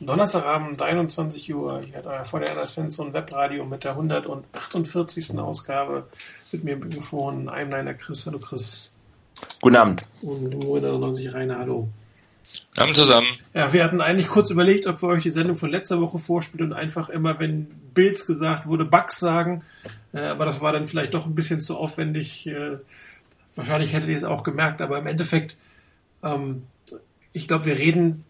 Donnerstagabend, 21 Uhr. Hier hat euer Vorderner Svensson Webradio mit der 148. Ausgabe mit mir im Mikrofon. Einem deiner Chris. Hallo Chris. Guten Abend. Und im 99 Rainer. Hallo. Abend zusammen. Ja, wir hatten eigentlich kurz überlegt, ob wir euch die Sendung von letzter Woche vorspielen und einfach immer, wenn Bills gesagt wurde, Bugs sagen. Äh, aber das war dann vielleicht doch ein bisschen zu aufwendig. Äh, wahrscheinlich hättet ihr es auch gemerkt, aber im Endeffekt, ähm, ich glaube, wir reden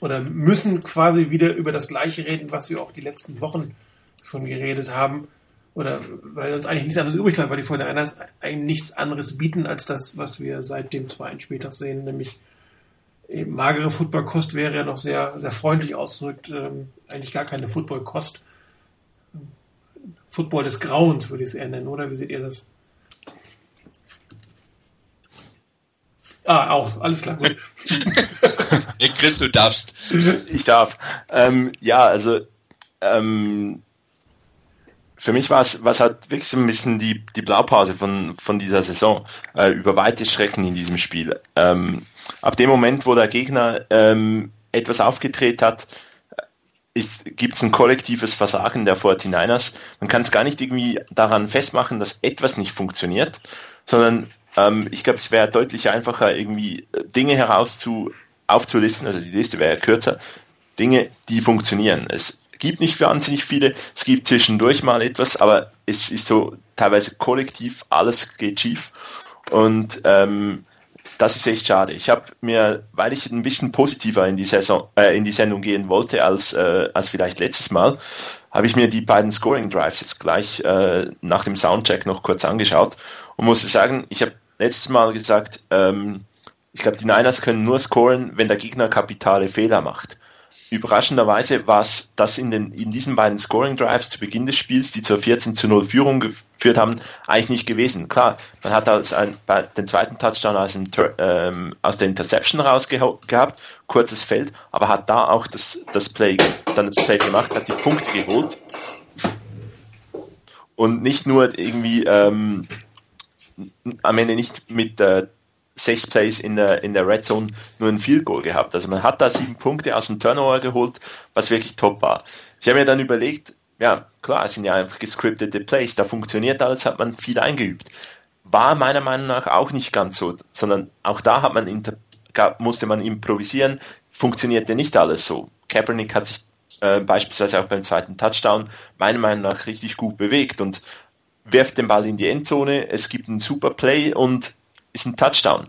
oder müssen quasi wieder über das Gleiche reden, was wir auch die letzten Wochen schon geredet haben. Oder weil uns eigentlich nichts anderes übrig bleibt, weil die Freunde eines eigentlich nichts anderes bieten als das, was wir seit dem zweiten Spieltag sehen, nämlich eben magere Footballkost wäre ja noch sehr, sehr freundlich ausgedrückt, ähm, eigentlich gar keine Footballkost. Football des Grauens würde ich es eher nennen, oder? Wie seht ihr das? Ah, auch, alles klar, gut. nee, Chris, du darfst. Ich darf. Ähm, ja, also ähm, für mich war es was halt wirklich so ein bisschen die, die Blaupause von, von dieser Saison äh, über weite Strecken in diesem Spiel. Ähm, ab dem Moment, wo der Gegner ähm, etwas aufgedreht hat, gibt es ein kollektives Versagen der 49ers. Man kann es gar nicht irgendwie daran festmachen, dass etwas nicht funktioniert, sondern ähm, ich glaube, es wäre deutlich einfacher, irgendwie äh, Dinge herauszu aufzulisten, also die Liste wäre ja kürzer, Dinge, die funktionieren. Es gibt nicht wahnsinnig viele, es gibt zwischendurch mal etwas, aber es ist so teilweise kollektiv, alles geht schief. Und ähm, das ist echt schade. Ich habe mir, weil ich ein bisschen positiver in die Saison, äh, in die Sendung gehen wollte als äh, als vielleicht letztes Mal, habe ich mir die beiden Scoring Drives jetzt gleich äh, nach dem Soundcheck noch kurz angeschaut und musste sagen, ich habe letztes Mal gesagt, ähm, ich glaube, die Niners können nur scoren, wenn der Gegner kapitale Fehler macht. Überraschenderweise war es das in, den, in diesen beiden Scoring Drives zu Beginn des Spiels, die zur 14 zu 0 Führung geführt haben, eigentlich nicht gewesen. Klar, man hat als ein, den zweiten Touchdown aus, dem, ähm, aus der Interception rausgehabt, kurzes Feld, aber hat da auch das, das Play, dann das Play gemacht, hat die Punkte geholt und nicht nur irgendwie ähm, am Ende nicht mit äh, sechs Plays in der, in der Red Zone nur ein Field Goal gehabt. Also man hat da sieben Punkte aus dem Turnover geholt, was wirklich top war. Ich habe mir dann überlegt, ja, klar, es sind ja einfach gescriptete Plays, da funktioniert alles, hat man viel eingeübt. War meiner Meinung nach auch nicht ganz so, sondern auch da hat man musste man improvisieren, funktionierte nicht alles so. Kaepernick hat sich äh, beispielsweise auch beim zweiten Touchdown meiner Meinung nach richtig gut bewegt und wirft den Ball in die Endzone, es gibt einen super Play und ist ein Touchdown.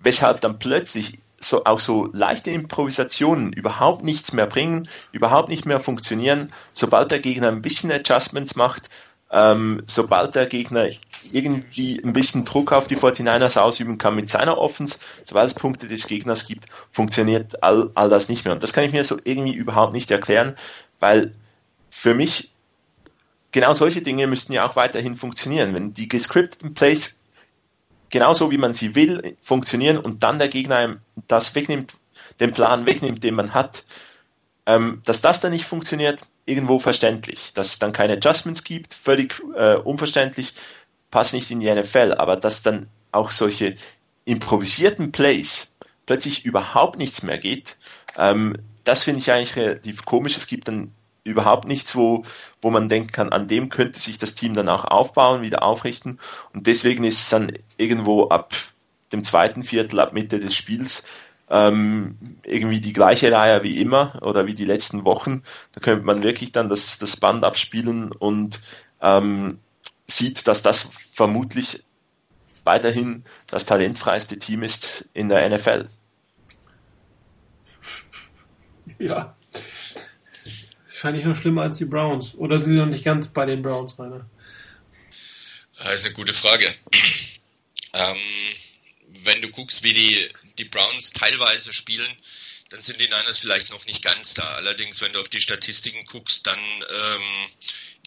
Weshalb dann plötzlich so, auch so leichte Improvisationen überhaupt nichts mehr bringen, überhaupt nicht mehr funktionieren, sobald der Gegner ein bisschen Adjustments macht, ähm, sobald der Gegner irgendwie ein bisschen Druck auf die 49ers ausüben kann mit seiner Offense, sobald es Punkte des Gegners gibt, funktioniert all, all das nicht mehr. Und das kann ich mir so irgendwie überhaupt nicht erklären, weil für mich genau solche Dinge müssten ja auch weiterhin funktionieren. Wenn die gescripteten Plays genauso wie man sie will funktionieren und dann der Gegner das wegnimmt, den Plan wegnimmt, den man hat, ähm, dass das dann nicht funktioniert, irgendwo verständlich. Dass es dann keine Adjustments gibt, völlig äh, unverständlich, passt nicht in die NFL, aber dass dann auch solche improvisierten Plays plötzlich überhaupt nichts mehr geht, ähm, das finde ich eigentlich relativ komisch. Es gibt dann überhaupt nichts, wo, wo man denken kann, an dem könnte sich das Team dann auch aufbauen, wieder aufrichten. Und deswegen ist es dann irgendwo ab dem zweiten Viertel, ab Mitte des Spiels, ähm, irgendwie die gleiche Reihe wie immer oder wie die letzten Wochen. Da könnte man wirklich dann das, das Band abspielen und ähm, sieht, dass das vermutlich weiterhin das talentfreiste Team ist in der NFL. Ja, wahrscheinlich noch schlimmer als die Browns. Oder sind sie noch nicht ganz bei den Browns, meine? Das ist eine gute Frage. Ähm, wenn du guckst, wie die, die Browns teilweise spielen, dann sind die Niners vielleicht noch nicht ganz da. Allerdings, wenn du auf die Statistiken guckst, dann ähm,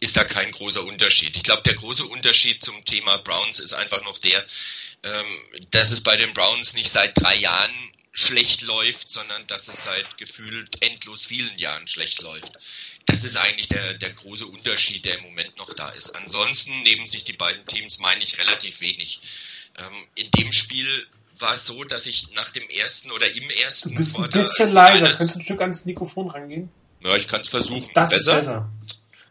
ist da kein großer Unterschied. Ich glaube, der große Unterschied zum Thema Browns ist einfach noch der, ähm, dass es bei den Browns nicht seit drei Jahren schlecht läuft, sondern dass es seit gefühlt endlos vielen Jahren schlecht läuft. Das ist eigentlich der, der große Unterschied, der im Moment noch da ist. Ansonsten nehmen sich die beiden Teams, meine ich, relativ wenig. Ähm, in dem Spiel war es so, dass ich nach dem ersten oder im ersten Du bist ein bisschen leiser. Könntest du ein Stück ans Mikrofon rangehen? Ja, ich kann es versuchen. Das besser? ist besser.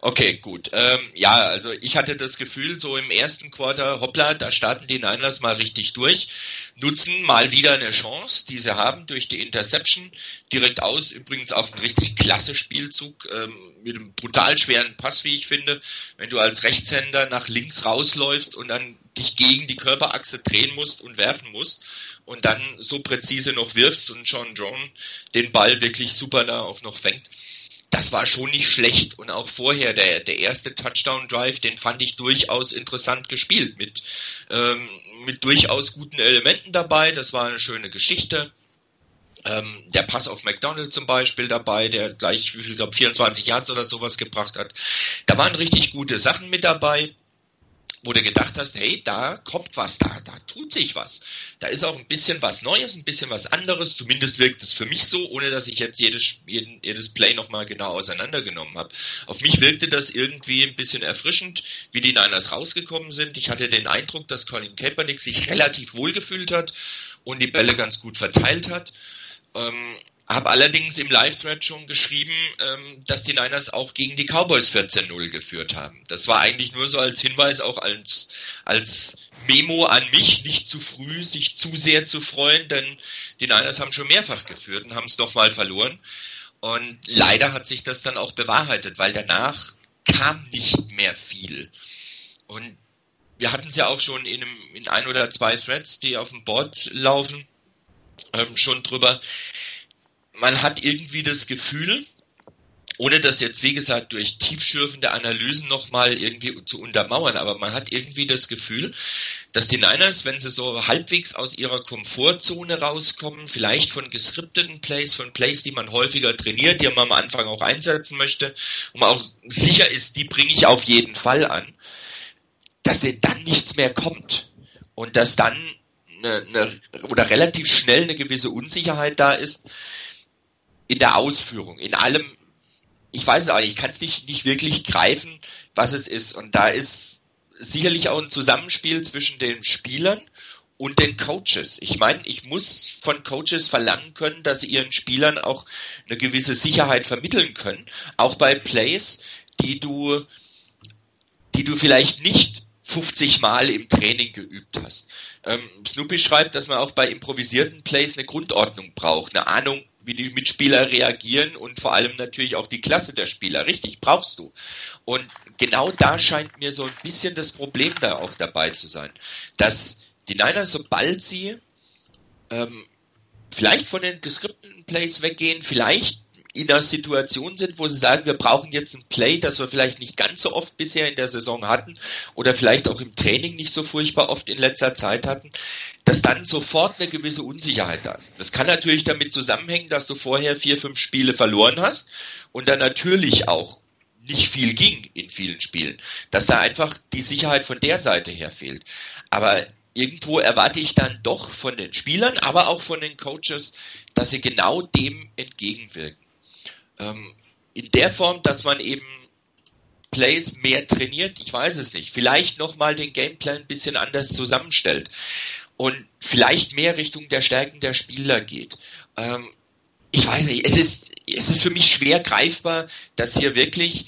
Okay, gut. Ähm, ja, also ich hatte das Gefühl, so im ersten Quarter, hoppla, da starten die Niners mal richtig durch, nutzen mal wieder eine Chance, die sie haben durch die Interception, direkt aus, übrigens auf einen richtig klasse Spielzug, ähm, mit einem brutal schweren Pass, wie ich finde, wenn du als Rechtshänder nach links rausläufst und dann dich gegen die Körperachse drehen musst und werfen musst und dann so präzise noch wirfst und Sean Drone den Ball wirklich super da auch noch fängt das war schon nicht schlecht. Und auch vorher, der, der erste Touchdown-Drive, den fand ich durchaus interessant gespielt, mit, ähm, mit durchaus guten Elementen dabei. Das war eine schöne Geschichte. Ähm, der Pass auf McDonald zum Beispiel dabei, der gleich, wie ich glaube, 24 Yards oder sowas gebracht hat. Da waren richtig gute Sachen mit dabei wo du gedacht hast, hey, da kommt was, da, da tut sich was. Da ist auch ein bisschen was Neues, ein bisschen was anderes. Zumindest wirkt es für mich so, ohne dass ich jetzt jedes, jeden, jedes Play nochmal genau auseinandergenommen habe. Auf mich wirkte das irgendwie ein bisschen erfrischend, wie die Niners rausgekommen sind. Ich hatte den Eindruck, dass Colin Kaepernick sich relativ wohl gefühlt hat und die Bälle ganz gut verteilt hat. Ähm, habe allerdings im Live-Thread schon geschrieben, ähm, dass die Niners auch gegen die Cowboys 14-0 geführt haben. Das war eigentlich nur so als Hinweis, auch als, als Memo an mich, nicht zu früh sich zu sehr zu freuen, denn die Niners haben schon mehrfach geführt und haben es nochmal verloren. Und leider hat sich das dann auch bewahrheitet, weil danach kam nicht mehr viel. Und wir hatten es ja auch schon in, einem, in ein oder zwei Threads, die auf dem Board laufen, ähm, schon drüber man hat irgendwie das Gefühl, ohne das jetzt, wie gesagt, durch tiefschürfende Analysen nochmal irgendwie zu untermauern, aber man hat irgendwie das Gefühl, dass die Niners, wenn sie so halbwegs aus ihrer Komfortzone rauskommen, vielleicht von geskripteten Plays, von Plays, die man häufiger trainiert, die man am Anfang auch einsetzen möchte, und man auch sicher ist, die bringe ich auf jeden Fall an, dass denen dann nichts mehr kommt. Und dass dann eine, eine, oder relativ schnell eine gewisse Unsicherheit da ist, in der Ausführung, in allem, ich weiß es auch nicht, ich kann es nicht, nicht wirklich greifen, was es ist. Und da ist sicherlich auch ein Zusammenspiel zwischen den Spielern und den Coaches. Ich meine, ich muss von Coaches verlangen können, dass sie ihren Spielern auch eine gewisse Sicherheit vermitteln können. Auch bei Plays, die du, die du vielleicht nicht 50 Mal im Training geübt hast. Ähm, Snoopy schreibt, dass man auch bei improvisierten Plays eine Grundordnung braucht, eine Ahnung, wie die Mitspieler reagieren und vor allem natürlich auch die Klasse der Spieler. Richtig, brauchst du. Und genau da scheint mir so ein bisschen das Problem da auch dabei zu sein, dass die Niners, sobald sie ähm, vielleicht von den geskripteten Plays weggehen, vielleicht in einer Situation sind, wo sie sagen, wir brauchen jetzt ein Play, das wir vielleicht nicht ganz so oft bisher in der Saison hatten oder vielleicht auch im Training nicht so furchtbar oft in letzter Zeit hatten, dass dann sofort eine gewisse Unsicherheit da ist. Das kann natürlich damit zusammenhängen, dass du vorher vier, fünf Spiele verloren hast und dann natürlich auch nicht viel ging in vielen Spielen, dass da einfach die Sicherheit von der Seite her fehlt. Aber irgendwo erwarte ich dann doch von den Spielern, aber auch von den Coaches, dass sie genau dem entgegenwirken. Ähm, in der Form, dass man eben Plays mehr trainiert, ich weiß es nicht. Vielleicht nochmal den Gameplan ein bisschen anders zusammenstellt und vielleicht mehr Richtung der Stärken der Spieler geht. Ähm, ich weiß nicht, es ist, es ist für mich schwer greifbar, dass hier wirklich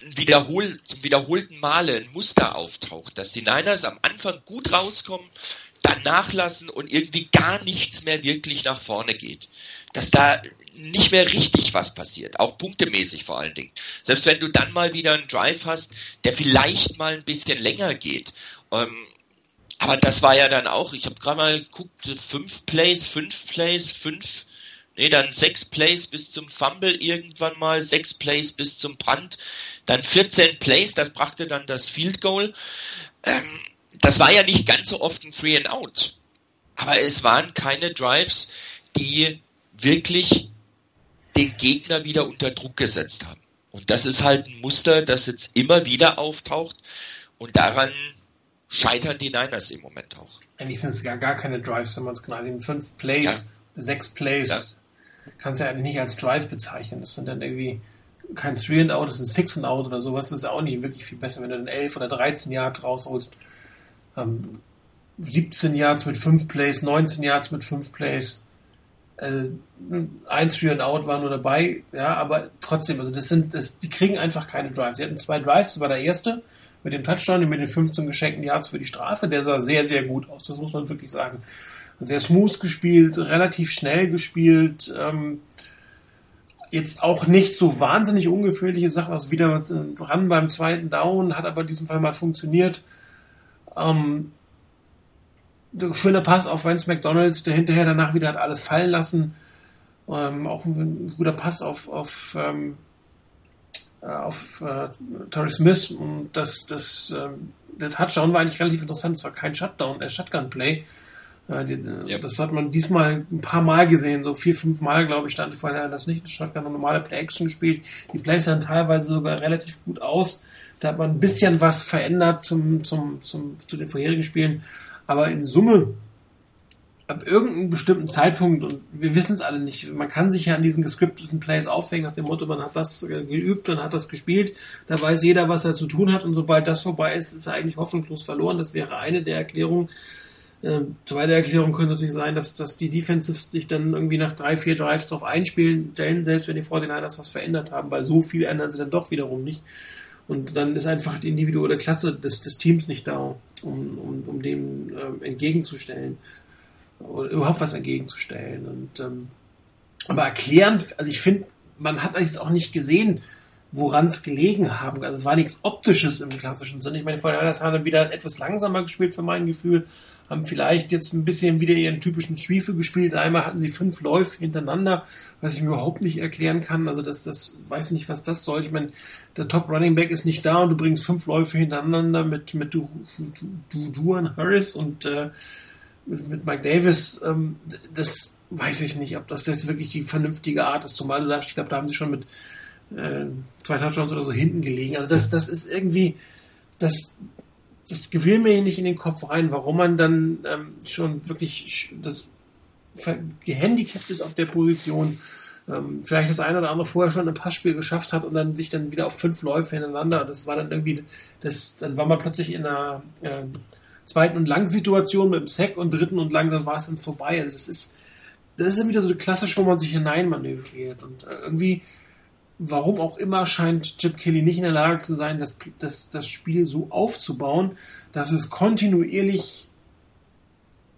wiederhol, zum wiederholten Male ein Muster auftaucht, dass die Niners am Anfang gut rauskommen, nachlassen und irgendwie gar nichts mehr wirklich nach vorne geht. Dass da nicht mehr richtig was passiert, auch punktemäßig vor allen Dingen. Selbst wenn du dann mal wieder einen Drive hast, der vielleicht mal ein bisschen länger geht. Ähm, aber das war ja dann auch, ich habe gerade mal geguckt, fünf Plays, fünf Plays, fünf, nee, dann sechs Plays bis zum Fumble irgendwann mal, sechs Plays bis zum Punt, dann 14 Plays, das brachte dann das Field Goal. Ähm, das war ja nicht ganz so oft ein Free and Out. Aber es waren keine Drives, die wirklich den Gegner wieder unter Druck gesetzt haben. Und das ist halt ein Muster, das jetzt immer wieder auftaucht. Und daran scheitern die Niners im Moment auch. Eigentlich sind es gar, gar keine Drives, wenn man es genau sieht. Fünf Plays, ja. sechs Plays. Ja. Kannst du ja eigentlich nicht als Drive bezeichnen. Das sind dann irgendwie kein Three and Out, das ist ein Six and Out oder sowas. Das ist ja auch nicht wirklich viel besser, wenn du dann elf oder 13 Yards rausholst. Ähm, 17 Yards mit 5 Plays, 19 Yards mit 5 Plays. Äh, eins für ein Out war nur dabei, ja, aber trotzdem, also das sind, das, die kriegen einfach keine Drives. Sie hatten zwei Drives, das war der erste mit dem Touchdown, mit den 15 geschenkten Yards für die Strafe, der sah sehr, sehr gut aus, das muss man wirklich sagen. Sehr smooth gespielt, relativ schnell gespielt, ähm, jetzt auch nicht so wahnsinnig ungefährliche Sachen, also wieder ran beim zweiten Down, hat aber in diesem Fall mal funktioniert. Ähm, schöner Pass auf Vance McDonalds, der hinterher danach wieder hat alles fallen lassen. Ähm, auch ein, guter Pass auf, auf, ähm, äh, auf äh, Torrey Smith und das, das, ähm, der Touchdown war eigentlich relativ interessant. Es war kein Shutdown, der Shotgun-Play. Die, ja. Das hat man diesmal ein paar Mal gesehen, so vier, fünf Mal, glaube ich, stand vorher das nicht. Shotgun und normale Play-Action gespielt. Die Plays sahen teilweise sogar relativ gut aus. Da hat man ein bisschen was verändert zum, zum, zum, zu den vorherigen Spielen. Aber in Summe, ab irgendeinem bestimmten Zeitpunkt, und wir wissen es alle nicht, man kann sich ja an diesen gescripteten Plays aufhängen, nach dem Motto, man hat das geübt, man hat das gespielt, da weiß jeder, was er zu tun hat, und sobald das vorbei ist, ist er eigentlich hoffnungslos verloren. Das wäre eine der Erklärungen, äh, zweite Erklärung könnte natürlich sein, dass, dass die Defensives sich dann irgendwie nach drei, vier Drives drauf einspielen, selbst wenn die 49ers was verändert haben, weil so viel ändern sie dann doch wiederum nicht. Und dann ist einfach die individuelle Klasse des, des Teams nicht da, um, um, um dem äh, entgegenzustellen oder überhaupt was entgegenzustellen. Und ähm, aber erklären, also ich finde, man hat jetzt auch nicht gesehen, woran es gelegen haben. Also es war nichts Optisches im klassischen Sinne. Ich meine, vorher haben dann wieder etwas langsamer gespielt für mein Gefühl, haben vielleicht jetzt ein bisschen wieder ihren typischen Schwiefe gespielt. Einmal hatten sie fünf Läufe hintereinander, was ich mir überhaupt nicht erklären kann. Also das, das weiß ich nicht, was das soll. Ich meine, der Top Running Back ist nicht da und du bringst fünf Läufe hintereinander mit mit du, du, du Duan Harris und äh, mit, mit Mike Davis. Ähm, das weiß ich nicht, ob das jetzt wirklich die vernünftige Art ist. Zumal du da, ich glaube, da haben sie schon mit äh, zwei Touchdowns oder so hinten gelegen. Also das, das ist irgendwie, das, das gewöhnt mir nicht in den Kopf rein, warum man dann ähm, schon wirklich das gehandicapt ist auf der Position. Ähm, vielleicht das eine oder andere vorher schon ein Passspiel geschafft hat und dann sich dann wieder auf fünf Läufe hintereinander. Das war dann irgendwie, das, dann war man plötzlich in einer äh, zweiten und langen Situation mit dem Sack und dritten und lang, dann war es dann vorbei. Also das ist, das ist dann wieder so klassisch, wo man sich hineinmanövriert und äh, irgendwie warum auch immer scheint Chip Kelly nicht in der Lage zu sein, das, das, das Spiel so aufzubauen, dass es kontinuierlich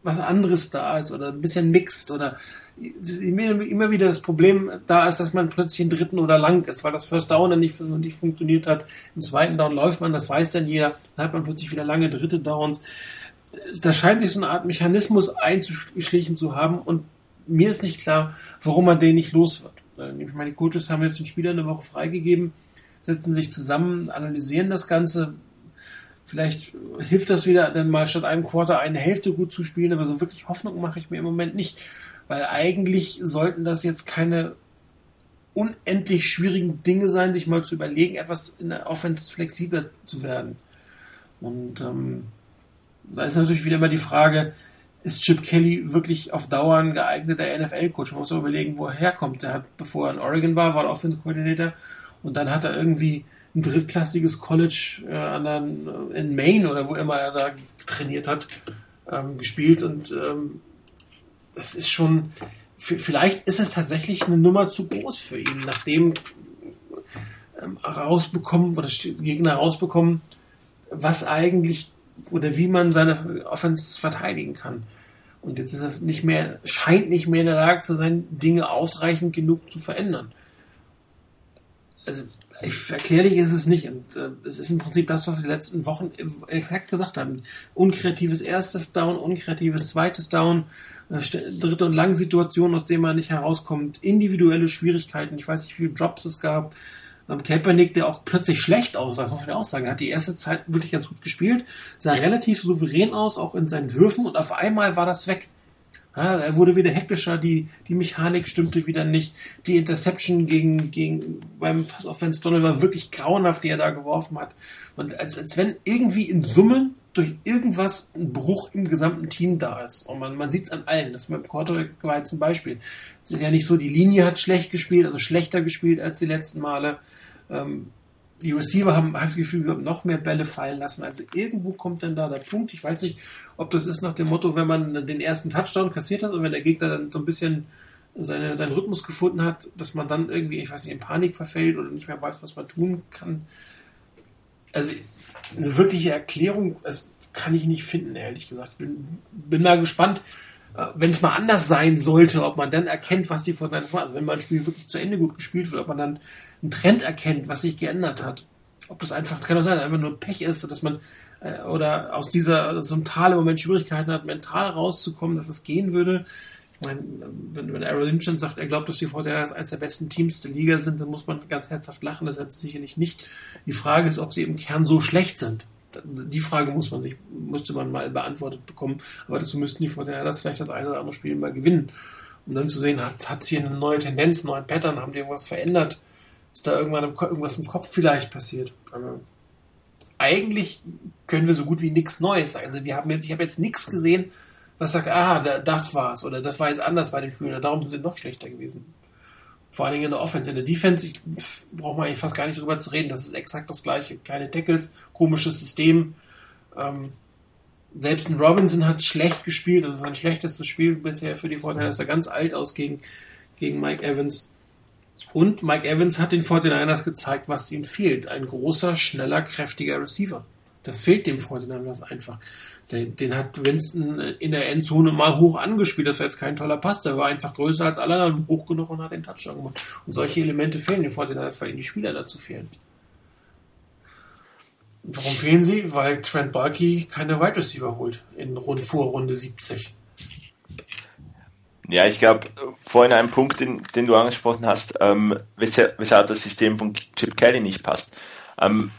was anderes da ist oder ein bisschen mixt oder immer wieder das Problem da ist, dass man plötzlich einen dritten oder lang ist, weil das First Down dann nicht, nicht funktioniert hat. Im zweiten Down läuft man, das weiß dann jeder, dann hat man plötzlich wieder lange dritte Downs. Da scheint sich so eine Art Mechanismus einzuschlichen zu haben und mir ist nicht klar, warum man den nicht los wird. Äh, meine Coaches haben jetzt den Spieler eine Woche freigegeben, setzen sich zusammen, analysieren das Ganze. Vielleicht hilft das wieder, dann mal statt einem Quarter eine Hälfte gut zu spielen, aber so wirklich Hoffnung mache ich mir im Moment nicht, weil eigentlich sollten das jetzt keine unendlich schwierigen Dinge sein, sich mal zu überlegen, etwas in der Offense flexibler zu werden. Und ähm, da ist natürlich wieder immer die Frage, ist Chip Kelly wirklich auf Dauer ein geeigneter NFL-Coach? Man muss auch überlegen, wo er herkommt. Der hat, bevor er in Oregon war, war er Offensive Coordinator und dann hat er irgendwie ein drittklassiges College äh, in Maine oder wo immer er da trainiert hat, ähm, gespielt und ähm, das ist schon, vielleicht ist es tatsächlich eine Nummer zu groß für ihn, nachdem ähm, rausbekommen oder Gegner rausbekommen, was eigentlich oder wie man seine Offense verteidigen kann. Und jetzt ist er nicht mehr, scheint nicht mehr in der Lage zu sein, Dinge ausreichend genug zu verändern. Also, ich, erklärlich ist es nicht. Und äh, es ist im Prinzip das, was wir die letzten Wochen exakt gesagt haben. Unkreatives erstes Down, unkreatives zweites Down, äh, dritte und lange Situationen, aus denen man nicht herauskommt, individuelle Schwierigkeiten. Ich weiß nicht, wie viele Drops es gab. Ähm, Kaepernick, der auch plötzlich schlecht aussah, muss man auch sagen. Hat die erste Zeit wirklich ganz gut gespielt, sah relativ souverän aus, auch in seinen Würfen und auf einmal war das weg. Ja, er wurde wieder hektischer, die, die Mechanik stimmte wieder nicht. Die Interception gegen, gegen beim Pass Offense Donald war wirklich grauenhaft, die er da geworfen hat. Und als, als wenn irgendwie in Summe durch irgendwas ein Bruch im gesamten Team da ist. Und man, man sieht es an allen. Das mit Quarterback war ein Beispiel. Es ist ja nicht so, die Linie hat schlecht gespielt, also schlechter gespielt als die letzten Male. Ähm, die Receiver haben, habe das Gefühl, noch mehr Bälle fallen lassen. Also irgendwo kommt dann da der Punkt. Ich weiß nicht, ob das ist nach dem Motto, wenn man den ersten Touchdown kassiert hat und wenn der Gegner dann so ein bisschen seine, seinen Rhythmus gefunden hat, dass man dann irgendwie, ich weiß nicht, in Panik verfällt oder nicht mehr weiß, was man tun kann. Also eine wirkliche Erklärung das kann ich nicht finden, ehrlich gesagt. Bin, bin mal gespannt, äh, wenn es mal anders sein sollte, ob man dann erkennt, was die Fortnite machen. Also wenn mal ein Spiel wirklich zu Ende gut gespielt wird, ob man dann einen Trend erkennt, was sich geändert hat. Ob das einfach, kann sein, einfach nur Pech ist, dass man äh, oder aus dieser so einem Tal im Moment Schwierigkeiten hat, mental rauszukommen, dass es gehen würde. Wenn, wenn Aaron Lynch sagt, er glaubt, dass die Fortinanders eines der besten Teams der Liga sind, dann muss man ganz herzhaft lachen. Das hat sicherlich nicht. Die Frage ist, ob sie im Kern so schlecht sind. Die Frage muss man sich, musste man mal beantwortet bekommen. Aber dazu müssten die Fortinanders vielleicht das eine oder andere Spiel mal gewinnen. Um dann zu sehen, hat, hat sie eine neue Tendenz, einen neuen Pattern, haben die irgendwas verändert? Ist da irgendwann im, irgendwas im Kopf vielleicht passiert? Aber eigentlich können wir so gut wie nichts Neues. Also wir haben jetzt, ich habe jetzt nichts gesehen, was sagt, ah, das war's oder das war jetzt anders bei dem Spiel oder darum sind sie noch schlechter gewesen. Vor allen Dingen in der Offense. In der Defense braucht man eigentlich fast gar nicht drüber zu reden. Das ist exakt das gleiche. Keine Tackles, komisches System. Ähm, selbst ein Robinson hat schlecht gespielt. Das ist sein schlechtestes Spiel bisher für die Vorteile. Ist er ganz alt aus gegen, gegen Mike Evans. Und Mike Evans hat den 49ers gezeigt, was ihm fehlt. Ein großer, schneller, kräftiger Receiver. Das fehlt dem 49ers einfach. Den, den, hat Winston in der Endzone mal hoch angespielt. Das war jetzt kein toller Pass. Der war einfach größer als alle anderen, hoch genug und hat den Touchdown gemacht. Und solche Elemente fehlen den 49ers, weil ihnen die Spieler dazu fehlen. Warum fehlen sie? Weil Trent Barkey keine Wide Receiver holt in Rund, vor Runde 70. Ja, ich glaube, vorhin ein Punkt, den, den du angesprochen hast, ähm, weshalb, weshalb das System von Chip Kelly nicht passt. Ähm,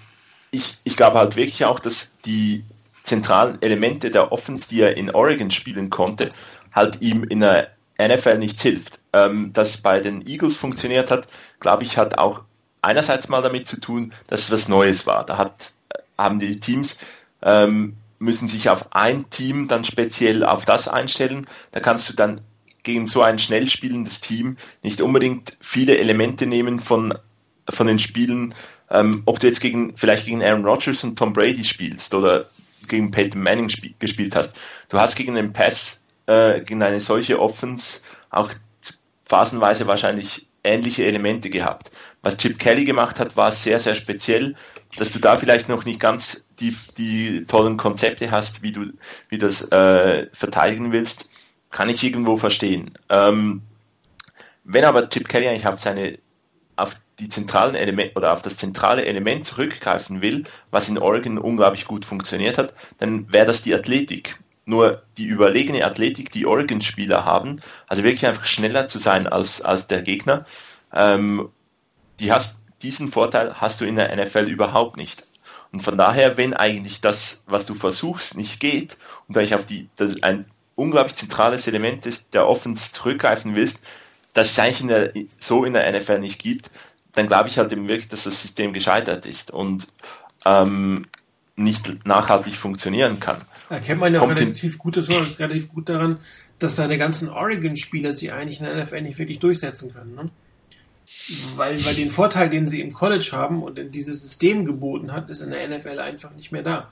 ich, ich glaube halt wirklich auch, dass die zentralen Elemente der Offense, die er in Oregon spielen konnte, halt ihm in der NFL nichts hilft. Ähm, dass bei den Eagles funktioniert hat, glaube ich, hat auch einerseits mal damit zu tun, dass es was Neues war. Da hat, haben die Teams ähm, müssen sich auf ein Team dann speziell auf das einstellen. Da kannst du dann gegen so ein schnell spielendes Team nicht unbedingt viele Elemente nehmen von, von den Spielen, ähm, ob du jetzt gegen, vielleicht gegen Aaron Rodgers und Tom Brady spielst oder gegen Peyton Manning gespielt hast. Du hast gegen den Pass, äh, gegen eine solche Offense auch phasenweise wahrscheinlich ähnliche Elemente gehabt. Was Chip Kelly gemacht hat, war sehr, sehr speziell, dass du da vielleicht noch nicht ganz die, die tollen Konzepte hast, wie du, wie das äh, verteidigen willst kann ich irgendwo verstehen. Ähm, wenn aber Chip Kelly eigentlich auf seine auf die zentralen Element oder auf das zentrale Element zurückgreifen will, was in Oregon unglaublich gut funktioniert hat, dann wäre das die Athletik. Nur die überlegene Athletik, die Oregon-Spieler haben, also wirklich einfach schneller zu sein als, als der Gegner, ähm, die hast, diesen Vorteil hast du in der NFL überhaupt nicht. Und von daher, wenn eigentlich das, was du versuchst, nicht geht und eigentlich auf die, ein unglaublich zentrales Element ist, der Offense zurückgreifen willst, das es eigentlich in der, so in der NFL nicht gibt, dann glaube ich halt eben wirklich, dass das System gescheitert ist und ähm, nicht nachhaltig funktionieren kann. Erkennt man ja auch relativ gut, relativ gut daran, dass seine ganzen Oregon-Spieler sie eigentlich in der NFL nicht wirklich durchsetzen können. Ne? Weil, weil den Vorteil, den sie im College haben und in dieses System geboten hat, ist in der NFL einfach nicht mehr da.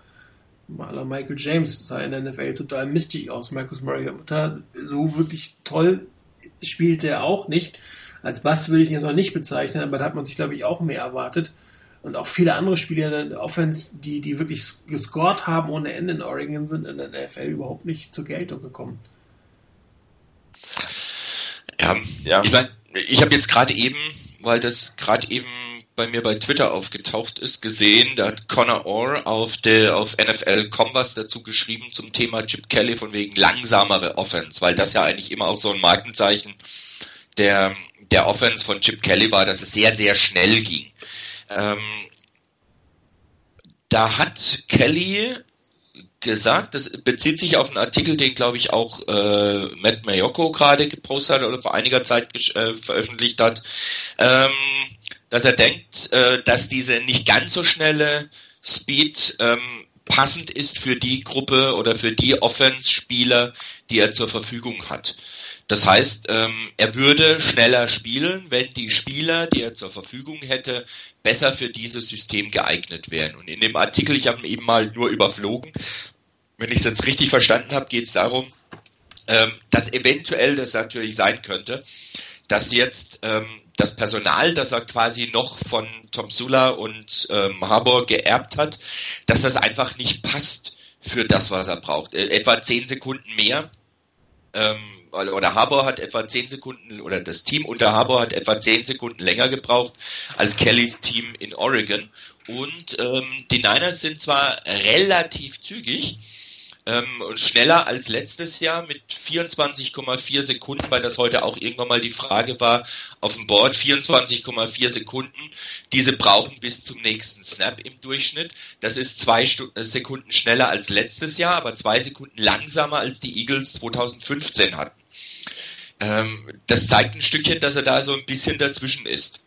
Maler Michael James sah in der NFL total mistig aus. Marcus Mariota so wirklich toll spielt er auch nicht. Als Bass würde ich ihn jetzt noch nicht bezeichnen, aber da hat man sich, glaube ich, auch mehr erwartet. Und auch viele andere Spieler in der Offense, die, die wirklich gescored haben ohne Ende in Oregon, sind in der NFL überhaupt nicht zur Geltung gekommen. Ja, ja. ich, mein, ich habe jetzt gerade eben, weil das gerade eben bei mir bei Twitter aufgetaucht ist, gesehen. Da hat Connor Orr auf, der, auf NFL Converse dazu geschrieben zum Thema Chip Kelly von wegen langsamere Offense, weil das ja eigentlich immer auch so ein Markenzeichen der, der Offense von Chip Kelly war, dass es sehr, sehr schnell ging. Ähm, da hat Kelly gesagt, das bezieht sich auf einen Artikel, den glaube ich auch äh, Matt Mayoko gerade gepostet hat oder vor einiger Zeit äh, veröffentlicht hat. Ähm, dass er denkt, äh, dass diese nicht ganz so schnelle Speed ähm, passend ist für die Gruppe oder für die Offense-Spieler, die er zur Verfügung hat. Das heißt, ähm, er würde schneller spielen, wenn die Spieler, die er zur Verfügung hätte, besser für dieses System geeignet wären. Und in dem Artikel, ich habe ihn eben mal nur überflogen, wenn ich es jetzt richtig verstanden habe, geht es darum, ähm, dass eventuell das natürlich sein könnte, dass jetzt ähm, das Personal, das er quasi noch von Tom Sula und ähm, Harbour geerbt hat, dass das einfach nicht passt für das, was er braucht. Äh, etwa zehn Sekunden mehr. Ähm, oder Harbour hat etwa zehn Sekunden, oder das Team unter Harbour hat etwa zehn Sekunden länger gebraucht als Kellys Team in Oregon. Und ähm, die Niners sind zwar relativ zügig, ähm, schneller als letztes Jahr mit 24,4 Sekunden, weil das heute auch irgendwann mal die Frage war auf dem Board. 24,4 Sekunden, diese brauchen bis zum nächsten Snap im Durchschnitt. Das ist zwei äh, Sekunden schneller als letztes Jahr, aber zwei Sekunden langsamer als die Eagles 2015 hatten. Ähm, das zeigt ein Stückchen, dass er da so ein bisschen dazwischen ist.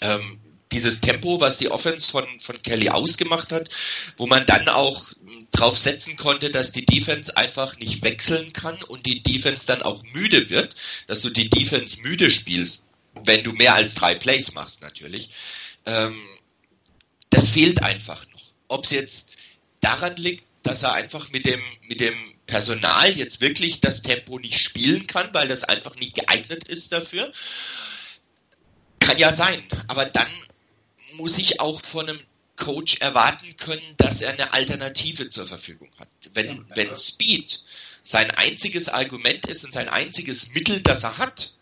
Ähm, dieses Tempo, was die Offense von, von Kelly ausgemacht hat, wo man dann auch drauf setzen konnte, dass die Defense einfach nicht wechseln kann und die Defense dann auch müde wird, dass du die Defense müde spielst, wenn du mehr als drei Plays machst natürlich. Ähm, das fehlt einfach noch. Ob es jetzt daran liegt, dass er einfach mit dem, mit dem Personal jetzt wirklich das Tempo nicht spielen kann, weil das einfach nicht geeignet ist dafür. Kann ja sein. Aber dann muss ich auch von einem Coach erwarten können, dass er eine Alternative zur Verfügung hat. Wenn, wenn Speed sein einziges Argument ist und sein einziges Mittel, das er hat,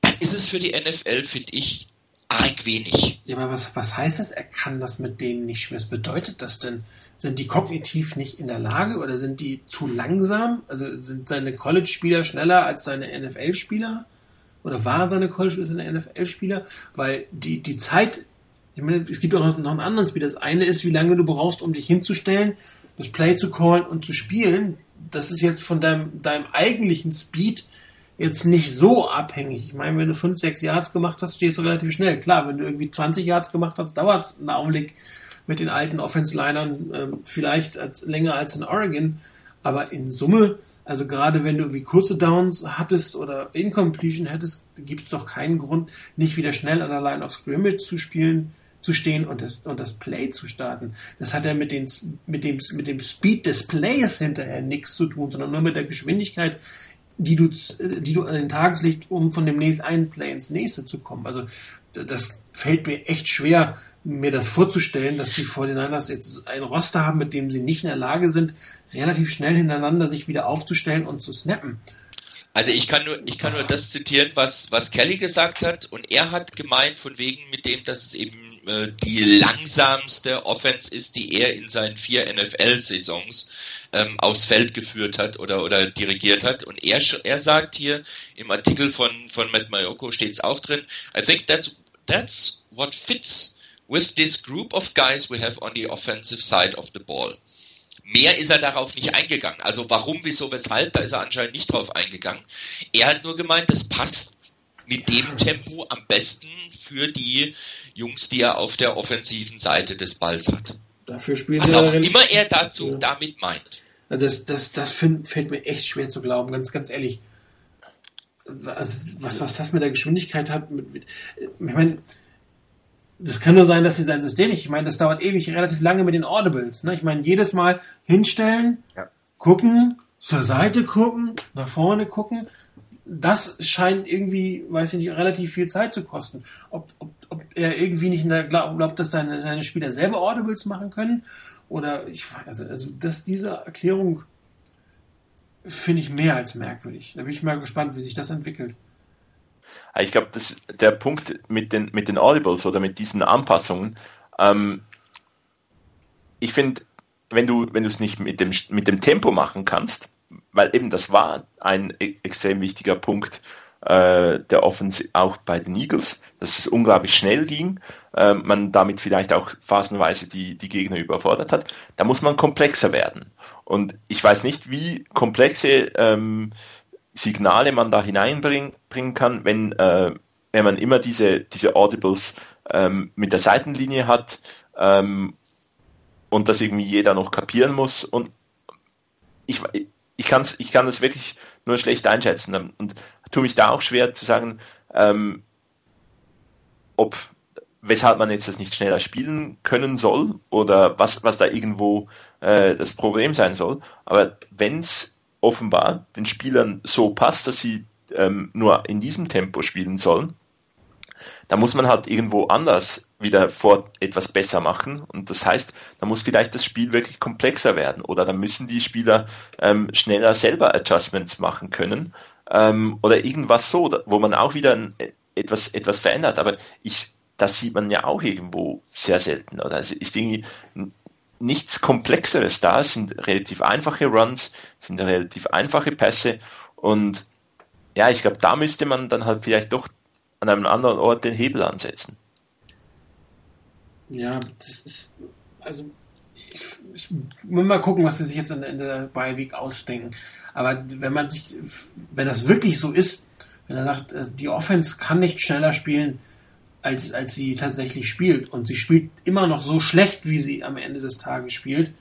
dann ist es für die NFL, finde ich, arg wenig. Ja, aber was, was heißt das? Er kann das mit denen nicht spielen. Was bedeutet das denn? Sind die kognitiv nicht in der Lage oder sind die zu langsam? Also sind seine College-Spieler schneller als seine NFL-Spieler? Oder waren seine College-Spieler seine NFL-Spieler? Weil die, die Zeit, ich meine, es gibt auch noch einen anderen Speed. Das eine ist, wie lange du brauchst, um dich hinzustellen, das Play zu callen und zu spielen. Das ist jetzt von deinem, deinem eigentlichen Speed jetzt nicht so abhängig. Ich meine, wenn du 5, 6 Yards gemacht hast, stehst du relativ schnell. Klar, wenn du irgendwie 20 Yards gemacht hast, dauert es einen Augenblick mit den alten Offense-Linern äh, vielleicht als, länger als in Oregon. Aber in Summe, also gerade wenn du irgendwie kurze Downs hattest oder Incompletion hättest, gibt es doch keinen Grund, nicht wieder schnell an der Line of Scrimmage zu spielen zu stehen und das, und das Play zu starten. Das hat ja mit, den, mit, dem, mit dem Speed des Plays hinterher nichts zu tun, sondern nur mit der Geschwindigkeit, die du, die du an den Tageslicht, um von dem nächsten einen Play ins nächste zu kommen. Also das fällt mir echt schwer, mir das vorzustellen, dass die 49ers jetzt ein Roster haben, mit dem sie nicht in der Lage sind, relativ schnell hintereinander sich wieder aufzustellen und zu snappen. Also ich kann nur, ich kann nur das zitieren, was, was Kelly gesagt hat. Und er hat gemeint, von wegen mit dem, dass es eben äh, die langsamste Offense ist, die er in seinen vier NFL-Saisons ähm, aufs Feld geführt hat oder, oder dirigiert hat. Und er, er sagt hier im Artikel von, von Matt Mayoko steht es auch drin, I think that's, that's what fits with this group of guys we have on the offensive side of the ball. Mehr ist er darauf nicht eingegangen. Also warum, wieso, weshalb, da ist er anscheinend nicht drauf eingegangen. Er hat nur gemeint, das passt mit dem Tempo am besten für die Jungs, die er auf der offensiven Seite des Balls hat. Dafür spielt Was auch immer er dazu ja. damit meint. Das, das, das fällt mir echt schwer zu glauben, ganz, ganz ehrlich. Also was, was das mit der Geschwindigkeit hat, mit, mit, ich meine, das kann nur sein, dass sie sein System nicht. Ich meine, das dauert ewig relativ lange mit den Audibles. Ne? Ich meine, jedes Mal hinstellen, ja. gucken, zur Seite gucken, nach vorne gucken. Das scheint irgendwie, weiß ich nicht, relativ viel Zeit zu kosten. Ob, ob, ob er irgendwie nicht glaubt, glaub, dass seine, seine Spieler selber Audibles machen können oder ich weiß, also, also dass diese Erklärung finde ich mehr als merkwürdig. Da bin ich mal gespannt, wie sich das entwickelt. Ich glaube, der Punkt mit den, mit den Audibles oder mit diesen Anpassungen, ähm, ich finde, wenn du wenn es nicht mit dem, mit dem Tempo machen kannst, weil eben das war ein e, extrem wichtiger Punkt äh, der Offensive auch bei den Eagles, dass es unglaublich schnell ging, äh, man damit vielleicht auch phasenweise die, die Gegner überfordert hat, da muss man komplexer werden. Und ich weiß nicht, wie komplexe ähm, Signale man da hineinbringen kann, wenn, äh, wenn man immer diese, diese Audibles ähm, mit der Seitenlinie hat ähm, und das irgendwie jeder noch kapieren muss. Und ich, ich, kann's, ich kann das wirklich nur schlecht einschätzen und tue mich da auch schwer zu sagen, ähm, ob weshalb man jetzt das nicht schneller spielen können soll oder was, was da irgendwo äh, das Problem sein soll. Aber wenn es offenbar den Spielern so passt, dass sie ähm, nur in diesem Tempo spielen sollen, da muss man halt irgendwo anders wieder vor etwas besser machen. Und das heißt, da muss vielleicht das Spiel wirklich komplexer werden oder da müssen die Spieler ähm, schneller selber Adjustments machen können ähm, oder irgendwas so, wo man auch wieder ein, etwas, etwas verändert. Aber ich, das sieht man ja auch irgendwo sehr selten. Oder es ist irgendwie nichts Komplexeres da. Es sind relativ einfache Runs, es sind relativ einfache Pässe und ja, ich glaube, da müsste man dann halt vielleicht doch an einem anderen Ort den Hebel ansetzen. Ja, das ist, also ich, ich muss mal gucken, was sie sich jetzt in, in der Beiweek ausdenken. Aber wenn man sich, wenn das wirklich so ist, wenn er sagt, äh, die Offense kann nicht schneller spielen, als, als sie tatsächlich spielt und sie spielt immer noch so schlecht, wie sie am Ende des Tages spielt,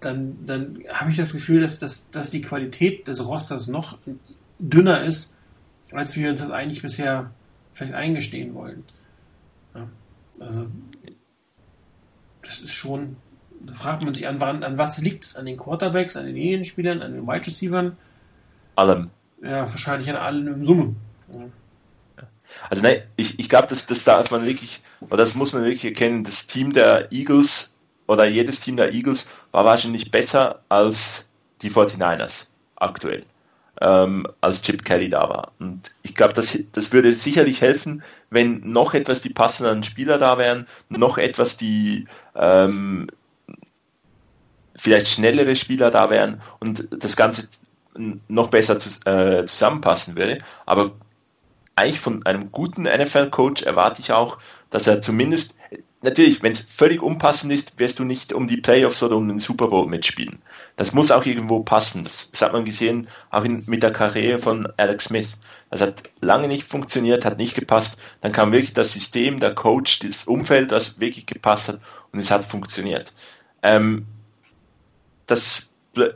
dann, dann habe ich das Gefühl, dass, dass, dass die Qualität des Rosters noch dünner ist, als wir uns das eigentlich bisher vielleicht eingestehen wollen. Ja, also, das ist schon, da fragt man sich an, an was liegt es? An den Quarterbacks, an den Linienspielern, an den Wide Receivers? Allem. Ja, wahrscheinlich an allen im Summe. Ja. Also nein, ich, ich glaube, das, das darf man wirklich, oder das muss man wirklich erkennen, das Team der Eagles oder jedes Team der Eagles war wahrscheinlich besser als die 49ers aktuell, ähm, als Chip Kelly da war. Und ich glaube, das, das würde sicherlich helfen, wenn noch etwas die passenden Spieler da wären, noch etwas die ähm, vielleicht schnellere Spieler da wären und das Ganze noch besser zu, äh, zusammenpassen würde. Aber eigentlich von einem guten NFL-Coach erwarte ich auch, dass er zumindest, natürlich, wenn es völlig unpassend ist, wirst du nicht um die Playoffs oder um den Super Bowl mitspielen. Das muss auch irgendwo passen. Das, das hat man gesehen, auch in, mit der Karriere von Alex Smith. Das hat lange nicht funktioniert, hat nicht gepasst. Dann kam wirklich das System, der Coach, das Umfeld, das wirklich gepasst hat und es hat funktioniert. Ähm, das,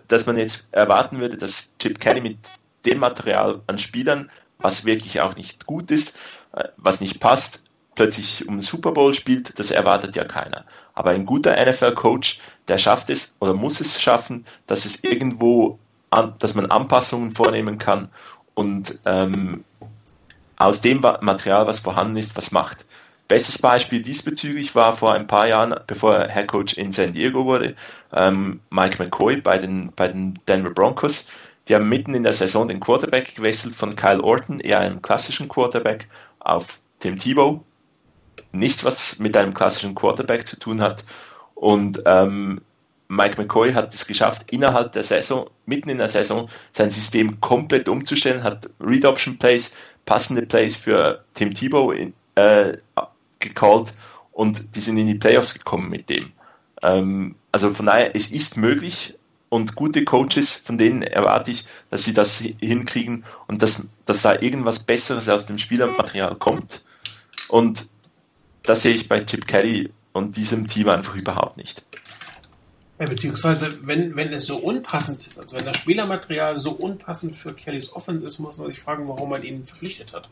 dass man jetzt erwarten würde, dass Chip Kelly mit dem Material an Spielern was wirklich auch nicht gut ist, äh, was nicht passt, plötzlich um den Super Bowl spielt, das erwartet ja keiner. Aber ein guter NFL-Coach, der schafft es oder muss es schaffen, dass es irgendwo, an, dass man Anpassungen vornehmen kann und ähm, aus dem Material, was vorhanden ist, was macht. Bestes Beispiel diesbezüglich war vor ein paar Jahren, bevor er Head Coach in San Diego wurde, ähm, Mike McCoy bei den, bei den Denver Broncos. Die haben mitten in der Saison den Quarterback gewechselt von Kyle Orton, eher einem klassischen Quarterback, auf Tim Tebow. Nichts, was mit einem klassischen Quarterback zu tun hat. Und ähm, Mike McCoy hat es geschafft, innerhalb der Saison, mitten in der Saison, sein System komplett umzustellen, hat Read Option Plays, passende Plays für Tim Tebow äh, gecallt und die sind in die Playoffs gekommen mit dem. Ähm, also von daher, es ist möglich, und gute Coaches, von denen erwarte ich, dass sie das hinkriegen und dass, dass da irgendwas Besseres aus dem Spielermaterial kommt. Und das sehe ich bei Chip Kelly und diesem Team einfach überhaupt nicht. Ja, beziehungsweise, wenn, wenn es so unpassend ist, also wenn das Spielermaterial so unpassend für Kellys Offense ist, muss man sich fragen, warum man ihn verpflichtet hat.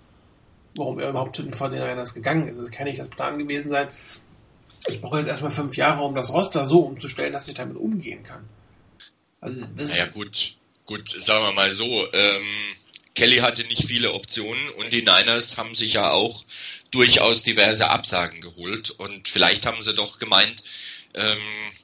Warum er überhaupt zu den 49ers gegangen ist. Das kann nicht das Plan gewesen sein. Ich brauche jetzt erstmal fünf Jahre, um das Roster so umzustellen, dass ich damit umgehen kann. Also das naja, gut, gut, sagen wir mal so. Ähm, Kelly hatte nicht viele Optionen und die Niners haben sich ja auch durchaus diverse Absagen geholt und vielleicht haben sie doch gemeint, ähm,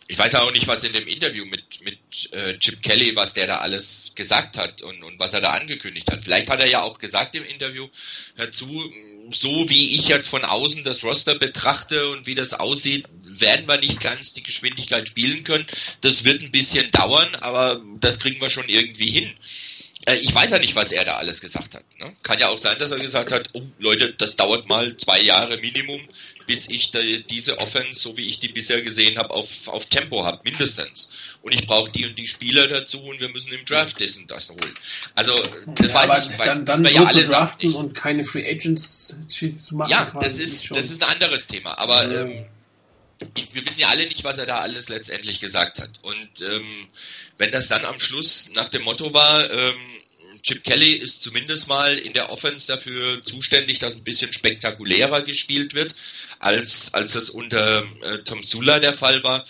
ich weiß auch nicht, was in dem Interview mit, mit äh, Chip Kelly, was der da alles gesagt hat und, und was er da angekündigt hat. Vielleicht hat er ja auch gesagt im Interview, dazu, so wie ich jetzt von außen das Roster betrachte und wie das aussieht, werden wir nicht ganz die Geschwindigkeit spielen können. Das wird ein bisschen dauern, aber das kriegen wir schon irgendwie hin. Äh, ich weiß ja nicht, was er da alles gesagt hat. Ne? Kann ja auch sein, dass er gesagt hat, oh Leute, das dauert mal zwei Jahre Minimum, bis ich die, diese Offense, so wie ich die bisher gesehen habe, auf, auf Tempo habe, mindestens. Und ich brauche die und die Spieler dazu und wir müssen im Draft das und das holen. Also, das ja, weiß ich, weiß, dann, dann das ja alles draften und keine Free Agents zu machen. Ja, das ist, das ist ein anderes Thema. Aber ähm, ich, wir wissen ja alle nicht, was er da alles letztendlich gesagt hat. Und ähm, wenn das dann am Schluss nach dem Motto war, ähm, Chip Kelly ist zumindest mal in der Offense dafür zuständig, dass ein bisschen spektakulärer gespielt wird, als, als das unter äh, Tom Sula der Fall war.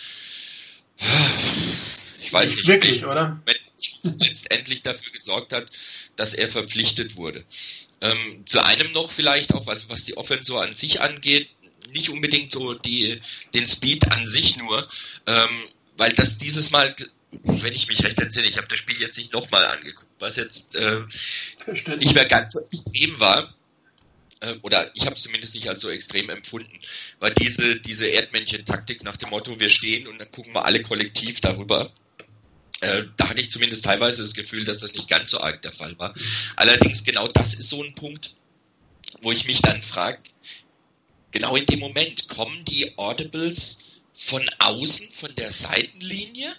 Ich weiß nicht, wirklich, oder? letztendlich dafür gesorgt hat, dass er verpflichtet wurde. Ähm, zu einem noch vielleicht auch, was, was die Offense so an sich angeht, nicht unbedingt so die, den Speed an sich nur, ähm, weil das dieses Mal wenn ich mich recht entsinne, ich habe das Spiel jetzt nicht nochmal angeguckt, was jetzt äh, nicht mehr ganz so extrem war, äh, oder ich habe es zumindest nicht als so extrem empfunden, war diese, diese Erdmännchen-Taktik nach dem Motto, wir stehen und dann gucken wir alle kollektiv darüber. Äh, da hatte ich zumindest teilweise das Gefühl, dass das nicht ganz so arg der Fall war. Allerdings genau das ist so ein Punkt, wo ich mich dann frage, genau in dem Moment kommen die Audibles von außen, von der Seitenlinie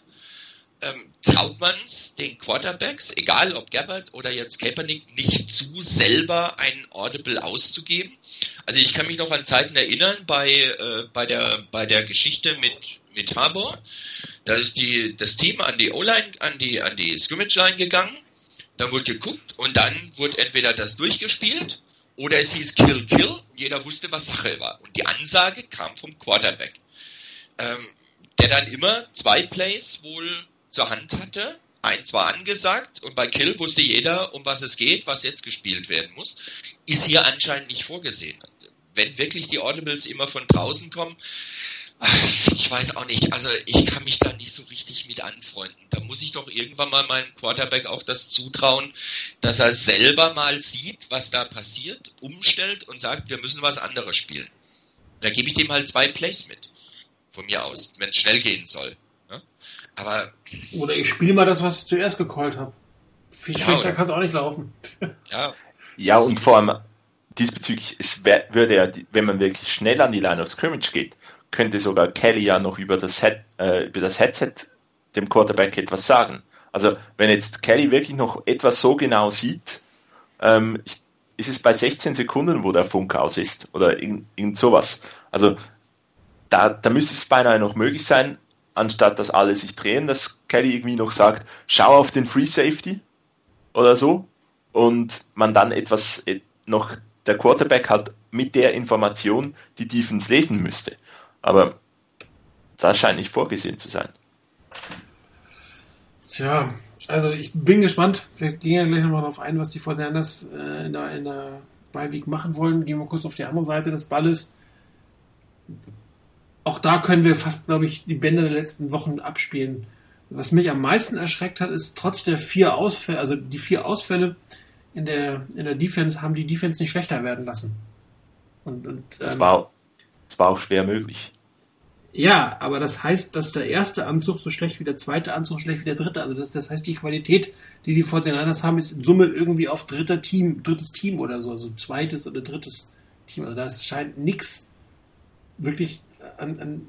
ähm, traut man es den Quarterbacks, egal ob Gabbard oder jetzt Kaepernick, nicht zu, selber ein Audible auszugeben. Also ich kann mich noch an Zeiten erinnern bei, äh, bei, der, bei der Geschichte mit, mit Harbour. Da ist die, das Team an die O-Line, an die, an die Scrimmage-Line gegangen. Dann wurde geguckt und dann wurde entweder das durchgespielt oder es hieß Kill, Kill. Jeder wusste, was Sache war. Und die Ansage kam vom Quarterback. Ähm, der dann immer zwei Plays wohl zur Hand hatte. Eins war angesagt und bei Kill wusste jeder, um was es geht, was jetzt gespielt werden muss. Ist hier anscheinend nicht vorgesehen. Wenn wirklich die Audibles immer von draußen kommen, ich weiß auch nicht. Also ich kann mich da nicht so richtig mit anfreunden. Da muss ich doch irgendwann mal meinem Quarterback auch das zutrauen, dass er selber mal sieht, was da passiert, umstellt und sagt, wir müssen was anderes spielen. Da gebe ich dem halt zwei Plays mit. Von mir aus, wenn es schnell gehen soll. Aber. Oder ich spiele mal das, was ich zuerst gecallt habe. Viel ja, schlechter kann es auch nicht laufen. Ja. Ja, und vor allem diesbezüglich, es wär, würde ja, wenn man wirklich schnell an die Line of Scrimmage geht, könnte sogar Kelly ja noch über das, Head, äh, über das Headset dem Quarterback etwas sagen. Also wenn jetzt Kelly wirklich noch etwas so genau sieht, ähm, ist es bei 16 Sekunden, wo der Funk aus ist oder irgend, irgend sowas. Also da, da müsste es beinahe noch möglich sein, anstatt dass alle sich drehen, dass Kelly irgendwie noch sagt, schau auf den Free Safety oder so und man dann etwas noch der Quarterback hat mit der Information die Defense lesen müsste. Aber das scheint nicht vorgesehen zu sein. Tja, also ich bin gespannt. Wir gehen ja gleich nochmal darauf ein, was die Fortinanders äh, in der, in der Beiweek machen wollen. Gehen wir kurz auf die andere Seite des Balles auch da können wir fast, glaube ich, die Bände der letzten Wochen abspielen. Was mich am meisten erschreckt hat, ist trotz der vier Ausfälle, also die vier Ausfälle in der, in der Defense haben die Defense nicht schlechter werden lassen. Und, und, ähm, das, war, war auch schwer möglich. Ja, aber das heißt, dass der erste Anzug so schlecht wie der zweite Anzug schlecht wie der dritte. Also das, das heißt, die Qualität, die die Fortinanders haben, ist in Summe irgendwie auf dritter Team, drittes Team oder so, also zweites oder drittes Team. Also da scheint nichts wirklich an, an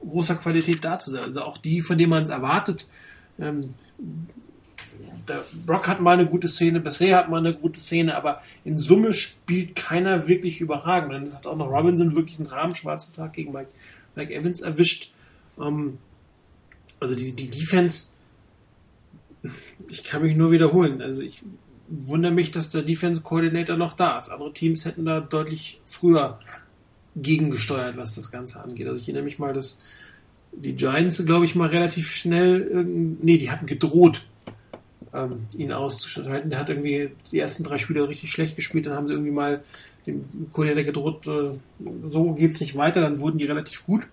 großer Qualität da zu sein. Also auch die, von denen man es erwartet. Ähm, der Brock hat mal eine gute Szene, bisher hat mal eine gute Szene, aber in Summe spielt keiner wirklich überragend. Dann hat auch noch Robinson wirklich einen rahmenschwarzen Tag gegen Mike, Mike Evans erwischt. Ähm, also die, die Defense, ich kann mich nur wiederholen. Also ich wundere mich, dass der Defense Coordinator noch da ist. Andere Teams hätten da deutlich früher gegengesteuert, was das Ganze angeht. Also ich erinnere mich mal, dass die Giants, glaube ich, mal relativ schnell, nee, die hatten gedroht, ähm, ihn auszuschalten. Der hat irgendwie die ersten drei Spiele richtig schlecht gespielt, dann haben sie irgendwie mal dem Kollegen gedroht, äh, so geht's nicht weiter, dann wurden die relativ gut.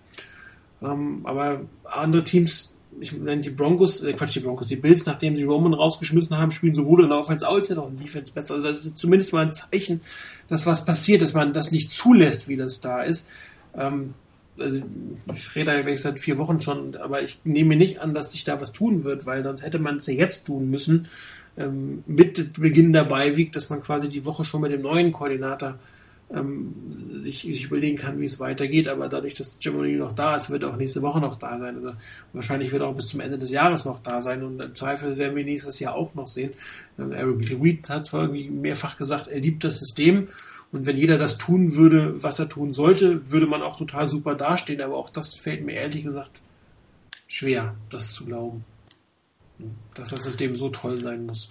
Ähm, aber andere Teams ich nenne die Broncos, äh, Quatsch, die Broncos, die Bills, nachdem sie Roman rausgeschmissen haben, spielen sowohl in der Offense als auch in der Defense besser. Also das ist zumindest mal ein Zeichen, dass was passiert, dass man das nicht zulässt, wie das da ist. Ähm, also ich rede ja seit vier Wochen schon, aber ich nehme nicht an, dass sich da was tun wird, weil sonst hätte man es ja jetzt tun müssen, ähm, mit Beginn der Beiweek, dass man quasi die Woche schon mit dem neuen Koordinator ähm, sich, sich überlegen kann, wie es weitergeht. Aber dadurch, dass O'Neill noch da ist, wird er auch nächste Woche noch da sein. Also wahrscheinlich wird er auch bis zum Ende des Jahres noch da sein. Und im Zweifel werden wir nächstes Jahr auch noch sehen. Ähm, Eric Weed hat zwar irgendwie mehrfach gesagt, er liebt das System. Und wenn jeder das tun würde, was er tun sollte, würde man auch total super dastehen. Aber auch das fällt mir ehrlich gesagt schwer, das zu glauben. dass das System so toll sein muss.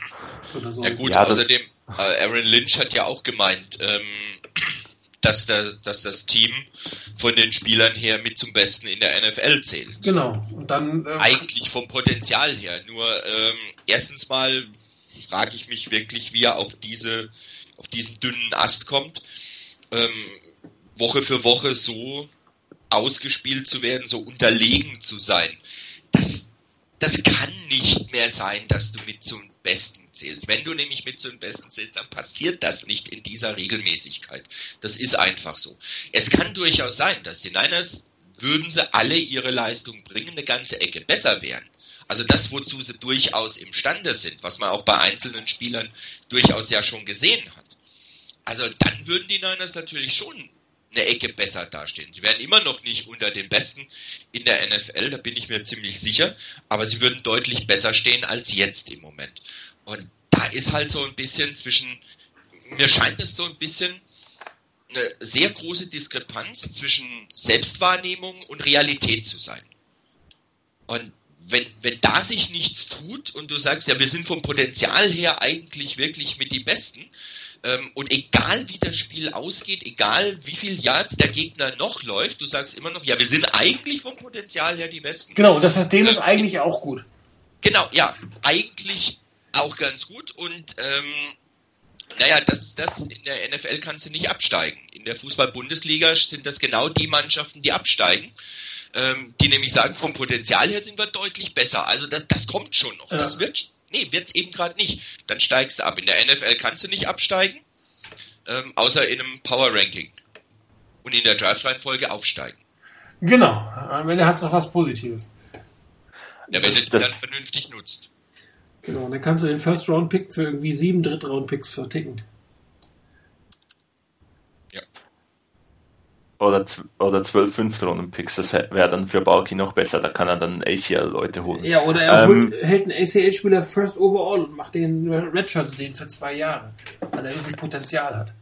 Oder so. Ja gut, ja, außerdem, äh, Aaron Lynch hat ja auch gemeint, ähm, dass, der, dass das Team von den Spielern her mit zum Besten in der NFL zählt. Genau. Und dann ähm, eigentlich vom Potenzial her. Nur ähm, erstens mal frage ich mich wirklich, wie er auf diese auf diesen dünnen Ast kommt, ähm, Woche für Woche so ausgespielt zu werden, so unterlegen zu sein. Das, das kann nicht mehr sein, dass du mit zum Besten zählst. Wenn du nämlich mit zum Besten zählst, dann passiert das nicht in dieser Regelmäßigkeit. Das ist einfach so. Es kann durchaus sein, dass die Niners, würden sie alle ihre Leistung bringen, eine ganze Ecke besser wären. Also das, wozu sie durchaus imstande sind, was man auch bei einzelnen Spielern durchaus ja schon gesehen hat. Also dann würden die Niners natürlich schon eine Ecke besser dastehen. Sie wären immer noch nicht unter den Besten in der NFL, da bin ich mir ziemlich sicher, aber sie würden deutlich besser stehen als jetzt im Moment. Und da ist halt so ein bisschen zwischen, mir scheint es so ein bisschen eine sehr große Diskrepanz zwischen Selbstwahrnehmung und Realität zu sein. Und wenn, wenn da sich nichts tut und du sagst, ja, wir sind vom Potenzial her eigentlich wirklich mit die Besten, und egal wie das Spiel ausgeht, egal wie viel Yards der Gegner noch läuft, du sagst immer noch, ja, wir sind eigentlich vom Potenzial her die Besten. Genau, das System ist eigentlich auch gut. Genau, ja, eigentlich auch ganz gut und ähm, naja, das, das in der NFL kannst du nicht absteigen. In der Fußball-Bundesliga sind das genau die Mannschaften, die absteigen, ähm, die nämlich sagen, vom Potenzial her sind wir deutlich besser. Also das, das kommt schon noch. Ja. Das wird Nee, wird's eben gerade nicht. Dann steigst du ab. In der NFL kannst du nicht absteigen, ähm, außer in einem Power Ranking. Und in der Draft-Reihenfolge aufsteigen. Genau. Am Ende hast du noch was Positives. Ja, wenn das, du das dann vernünftig nutzt. Genau, dann kannst du den First-Round-Pick für irgendwie sieben Dritt-Round-Picks verticken. Oder, oder 12 Fünftrunden-Picks. Das wäre dann für Balki noch besser. Da kann er dann ACL-Leute holen. Ja, oder er ähm, hält einen ACL-Spieler First Overall und macht den Redshirt den für zwei Jahre, weil er irgendwie Potenzial hat.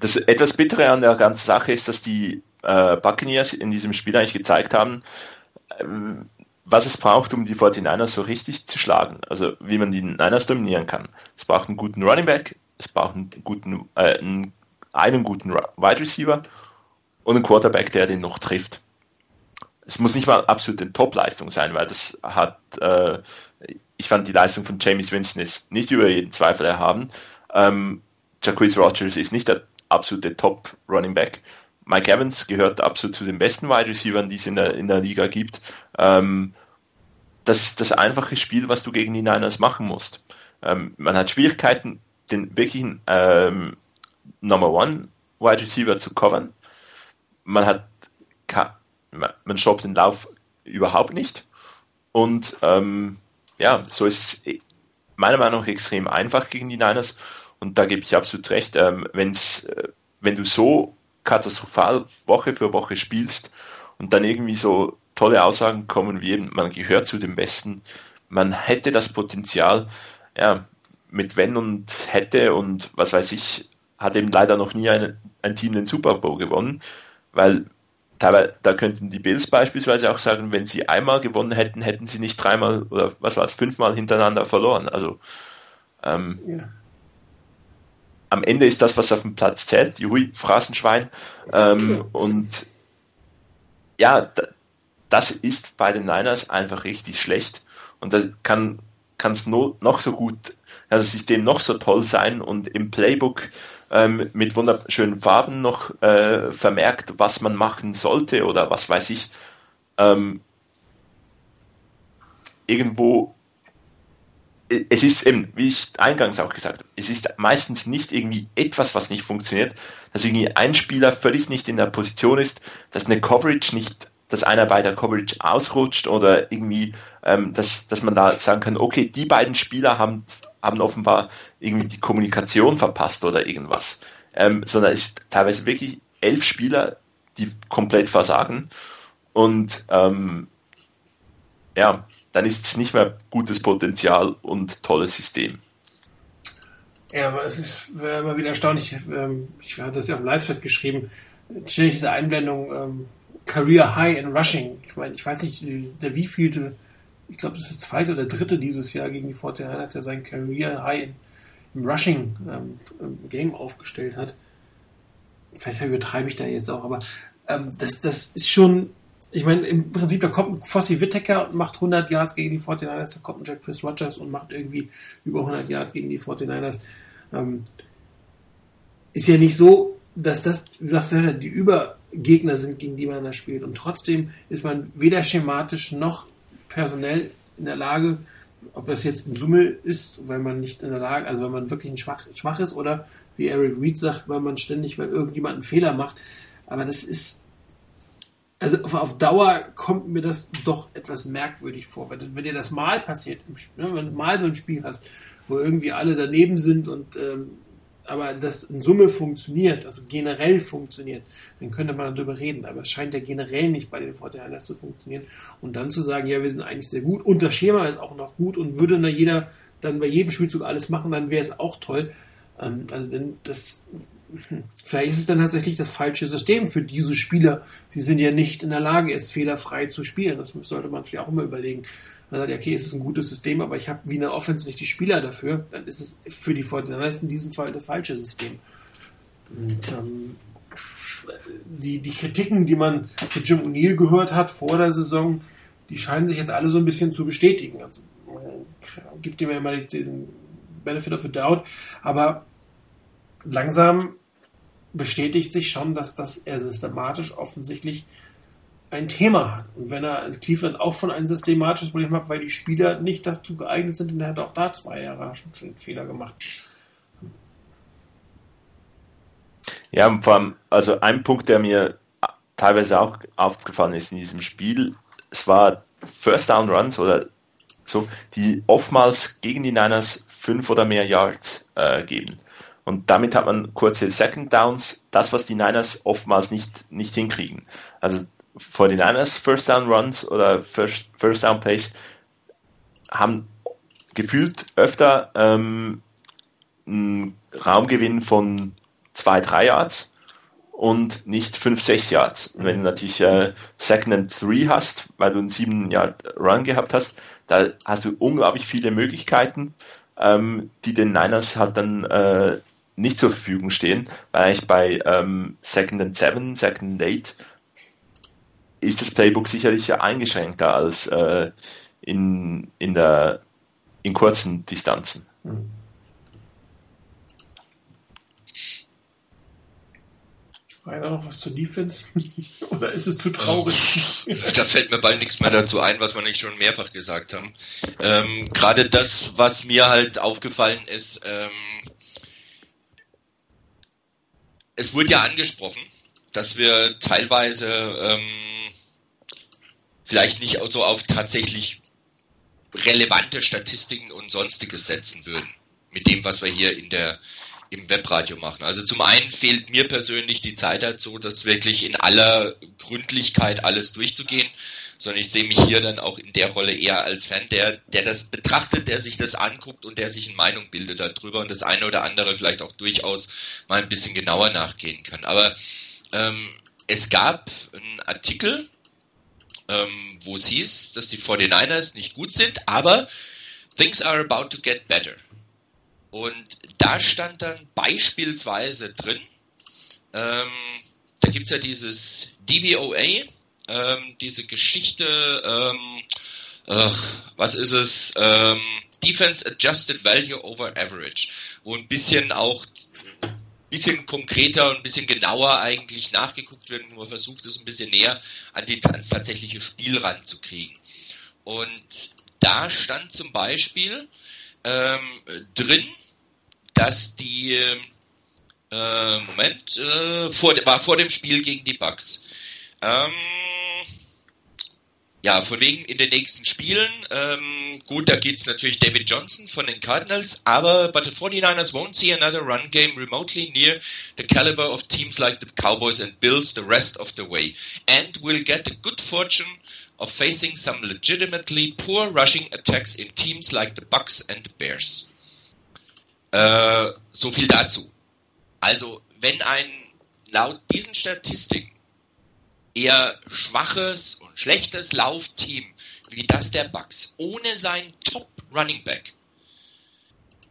Das etwas Bittere an der ganzen Sache ist, dass die äh, Buccaneers in diesem Spiel eigentlich gezeigt haben, ähm, was es braucht, um die 49ers so richtig zu schlagen. Also wie man die Niners dominieren kann. Es braucht einen guten Running Back, es braucht einen guten, äh, einen einen guten Wide Receiver und einen Quarterback, der den noch trifft. Es muss nicht mal absolut eine Top-Leistung sein, weil das hat, äh, ich fand die Leistung von James Winston ist nicht über jeden Zweifel erhaben. Ähm, Jacquees Rogers ist nicht der absolute Top-Running Back. Mike Evans gehört absolut zu den besten Wide Receivers, die es in der, in der Liga gibt. Ähm, das ist das einfache Spiel, was du gegen die Niners machen musst. Ähm, man hat Schwierigkeiten, den wirklichen ähm, Number One Wide Receiver zu covern. Man hat man stoppt den Lauf überhaupt nicht. Und ähm, ja, so ist es meiner Meinung nach extrem einfach gegen die Niners. Und da gebe ich absolut recht. Ähm, wenn's, äh, wenn du so katastrophal Woche für Woche spielst und dann irgendwie so tolle Aussagen kommen wie eben, man gehört zu den Besten, man hätte das Potenzial, ja, mit wenn und hätte und was weiß ich, hat eben leider noch nie ein, ein Team den Super Bowl gewonnen, weil teilweise, da könnten die Bills beispielsweise auch sagen, wenn sie einmal gewonnen hätten, hätten sie nicht dreimal oder was war es, fünfmal hintereinander verloren. Also ähm, ja. am Ende ist das, was auf dem Platz zählt, die Hui Phrasenschwein. Ähm, und ja, das ist bei den Niners einfach richtig schlecht. Und da kann es noch so gut das System noch so toll sein und im Playbook ähm, mit wunderschönen Farben noch äh, vermerkt, was man machen sollte oder was weiß ich. Ähm, irgendwo es ist eben, wie ich eingangs auch gesagt habe, es ist meistens nicht irgendwie etwas, was nicht funktioniert, dass irgendwie ein Spieler völlig nicht in der Position ist, dass eine Coverage nicht, dass einer bei der Coverage ausrutscht oder irgendwie, ähm, dass, dass man da sagen kann, okay, die beiden Spieler haben haben offenbar irgendwie die Kommunikation verpasst oder irgendwas. Ähm, sondern es ist teilweise wirklich elf Spieler, die komplett versagen. Und ähm, ja, dann ist es nicht mehr gutes Potenzial und tolles System. Ja, aber es ist immer wieder erstaunlich. Ähm, ich hatte das ja am Livestream geschrieben. Ständig diese Einblendung ähm, Career High in Rushing. Ich meine, ich weiß nicht, der wievielte ich glaube, das ist der zweite oder dritte dieses Jahr gegen die 49ers, der sein Career High im Rushing ähm, Game aufgestellt hat. Vielleicht übertreibe ich da jetzt auch, aber ähm, das, das ist schon, ich meine, im Prinzip, da kommt ein Fossi Whittaker und macht 100 Yards gegen die 49ers, da kommt ein Jack Chris Rogers und macht irgendwie über 100 Yards gegen die 49ers. Ähm, ist ja nicht so, dass das, wie du sagst, die Übergegner sind, gegen die man da spielt. Und trotzdem ist man weder schematisch noch personell in der Lage, ob das jetzt in Summe ist, weil man nicht in der Lage, also wenn man wirklich ein schwach, schwach ist oder wie Eric Reed sagt, weil man ständig, weil irgendjemand einen Fehler macht. Aber das ist, also auf, auf Dauer kommt mir das doch etwas merkwürdig vor. Wenn, wenn dir das mal passiert, ne, wenn du mal so ein Spiel hast, wo irgendwie alle daneben sind und ähm, aber das in Summe funktioniert, also generell funktioniert, dann könnte man darüber reden. Aber es scheint ja generell nicht bei den Fortinanders zu funktionieren. Und dann zu sagen, ja, wir sind eigentlich sehr gut und das Schema ist auch noch gut und würde da jeder dann bei jedem Spielzug alles machen, dann wäre es auch toll. Ähm, also denn das hm, Vielleicht ist es dann tatsächlich das falsche System für diese Spieler. Sie sind ja nicht in der Lage, es fehlerfrei zu spielen. Das sollte man vielleicht auch immer überlegen. Man sagt, okay, es ist ein gutes System, aber ich habe wie eine Offense nicht die Spieler dafür, dann ist es für die Fortinanders in diesem Fall das falsche System. Und ähm, die, die Kritiken, die man für Jim O'Neill gehört hat vor der Saison, die scheinen sich jetzt alle so ein bisschen zu bestätigen. Also, gibt ihm ja immer den Benefit of the Doubt, aber langsam bestätigt sich schon, dass das er systematisch offensichtlich ein Thema hat. Und wenn er Cleveland auch schon ein systematisches Problem hat, weil die Spieler nicht dazu geeignet sind, dann hat er auch da zwei Jahre schon, schon Fehler gemacht. Ja, und vor allem, also ein Punkt, der mir teilweise auch aufgefallen ist in diesem Spiel, es war First Down Runs oder so, die oftmals gegen die Niners fünf oder mehr Yards äh, geben. Und damit hat man kurze Second Downs, das, was die Niners oftmals nicht, nicht hinkriegen. Also 49ers First Down Runs oder First, First Down Plays haben gefühlt öfter ähm, einen Raumgewinn von 2, 3 Yards und nicht 5, 6 Yards. Und wenn du natürlich äh, Second and 3 hast, weil du einen 7 Yard Run gehabt hast, da hast du unglaublich viele Möglichkeiten, ähm, die den Niners halt dann äh, nicht zur Verfügung stehen, weil eigentlich bei ähm, Second and 7, Second and 8 ist das Playbook sicherlich eingeschränkter als äh, in, in, der, in kurzen Distanzen. Mhm. Rainer, noch was zur Defense? Oder ist es zu traurig? da fällt mir bald nichts mehr dazu ein, was wir nicht schon mehrfach gesagt haben. Ähm, Gerade das, was mir halt aufgefallen ist, ähm, es wurde ja angesprochen, dass wir teilweise ähm, vielleicht nicht so auf tatsächlich relevante Statistiken und sonstiges setzen würden. Mit dem, was wir hier in der, im Webradio machen. Also zum einen fehlt mir persönlich die Zeit dazu, das wirklich in aller Gründlichkeit alles durchzugehen, sondern ich sehe mich hier dann auch in der Rolle eher als Fan, der, der das betrachtet, der sich das anguckt und der sich eine Meinung bildet darüber und das eine oder andere vielleicht auch durchaus mal ein bisschen genauer nachgehen kann. Aber ähm, es gab einen Artikel, ähm, wo es hieß, dass die 49ers nicht gut sind, aber things are about to get better. Und da stand dann beispielsweise drin, ähm, da gibt es ja dieses DVOA, ähm, diese Geschichte, äh, was ist es, ähm, Defense Adjusted Value over Average, wo ein bisschen auch bisschen konkreter und ein bisschen genauer eigentlich nachgeguckt wird und man versucht es ein bisschen näher an die, ans tatsächliche Spiel ranzukriegen. Und da stand zum Beispiel ähm, drin, dass die äh, Moment äh, vor, war vor dem Spiel gegen die Bucks. Ähm, ja, von wegen in den nächsten Spielen. Ähm, gut, da geht's natürlich David Johnson von den Cardinals, aber but the 49ers won't see another run game remotely near the caliber of teams like the Cowboys and Bills the rest of the way. And will get the good fortune of facing some legitimately poor rushing attacks in teams like the Bucks and the Bears. Äh, so viel dazu. Also, wenn ein laut diesen Statistiken eher schwaches und schlechtes Laufteam wie das der Bucks. Ohne sein Top Running Back.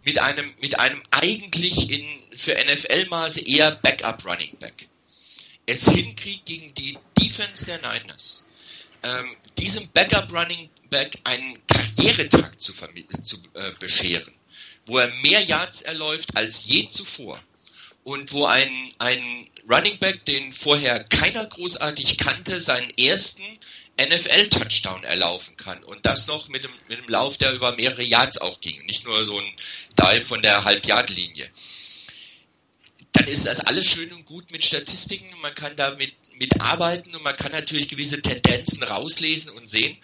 Mit einem, mit einem eigentlich in, für NFL-Maße eher Backup Running Back. Es hinkriegt gegen die Defense der Niners, ähm, diesem Backup Running Back einen Karrieretag zu, zu äh, bescheren, wo er mehr Yards erläuft als je zuvor und wo ein, ein Running Back, den vorher keiner großartig kannte, seinen ersten NFL-Touchdown erlaufen kann und das noch mit einem, mit einem Lauf, der über mehrere Yards auch ging, nicht nur so ein Dive von der Halb-Yard-Linie. Dann ist das alles schön und gut mit Statistiken, man kann damit mitarbeiten und man kann natürlich gewisse Tendenzen rauslesen und sehen.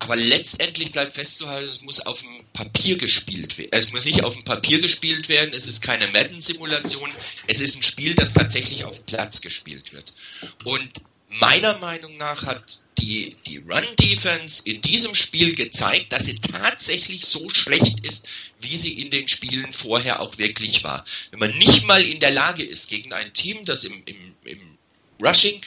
Aber letztendlich bleibt festzuhalten, es muss auf dem Papier gespielt werden. Es muss nicht auf dem Papier gespielt werden. Es ist keine Madden-Simulation. Es ist ein Spiel, das tatsächlich auf dem Platz gespielt wird. Und meiner Meinung nach hat die, die Run-Defense in diesem Spiel gezeigt, dass sie tatsächlich so schlecht ist, wie sie in den Spielen vorher auch wirklich war. Wenn man nicht mal in der Lage ist, gegen ein Team, das im, im, im Rushing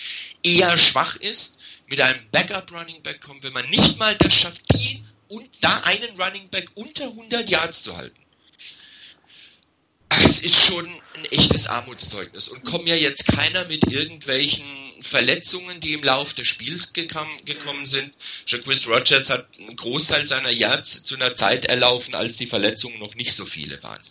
eher schwach ist, mit einem Backup Running Back kommt, wenn man nicht mal das schafft, die und da einen Running Back unter 100 Yards zu halten. Das ist schon ein echtes Armutszeugnis und kommt ja jetzt keiner mit irgendwelchen Verletzungen, die im Laufe des Spiels gekam, gekommen sind. Jacquizz Rogers hat einen Großteil seiner Yards zu einer Zeit erlaufen, als die Verletzungen noch nicht so viele waren.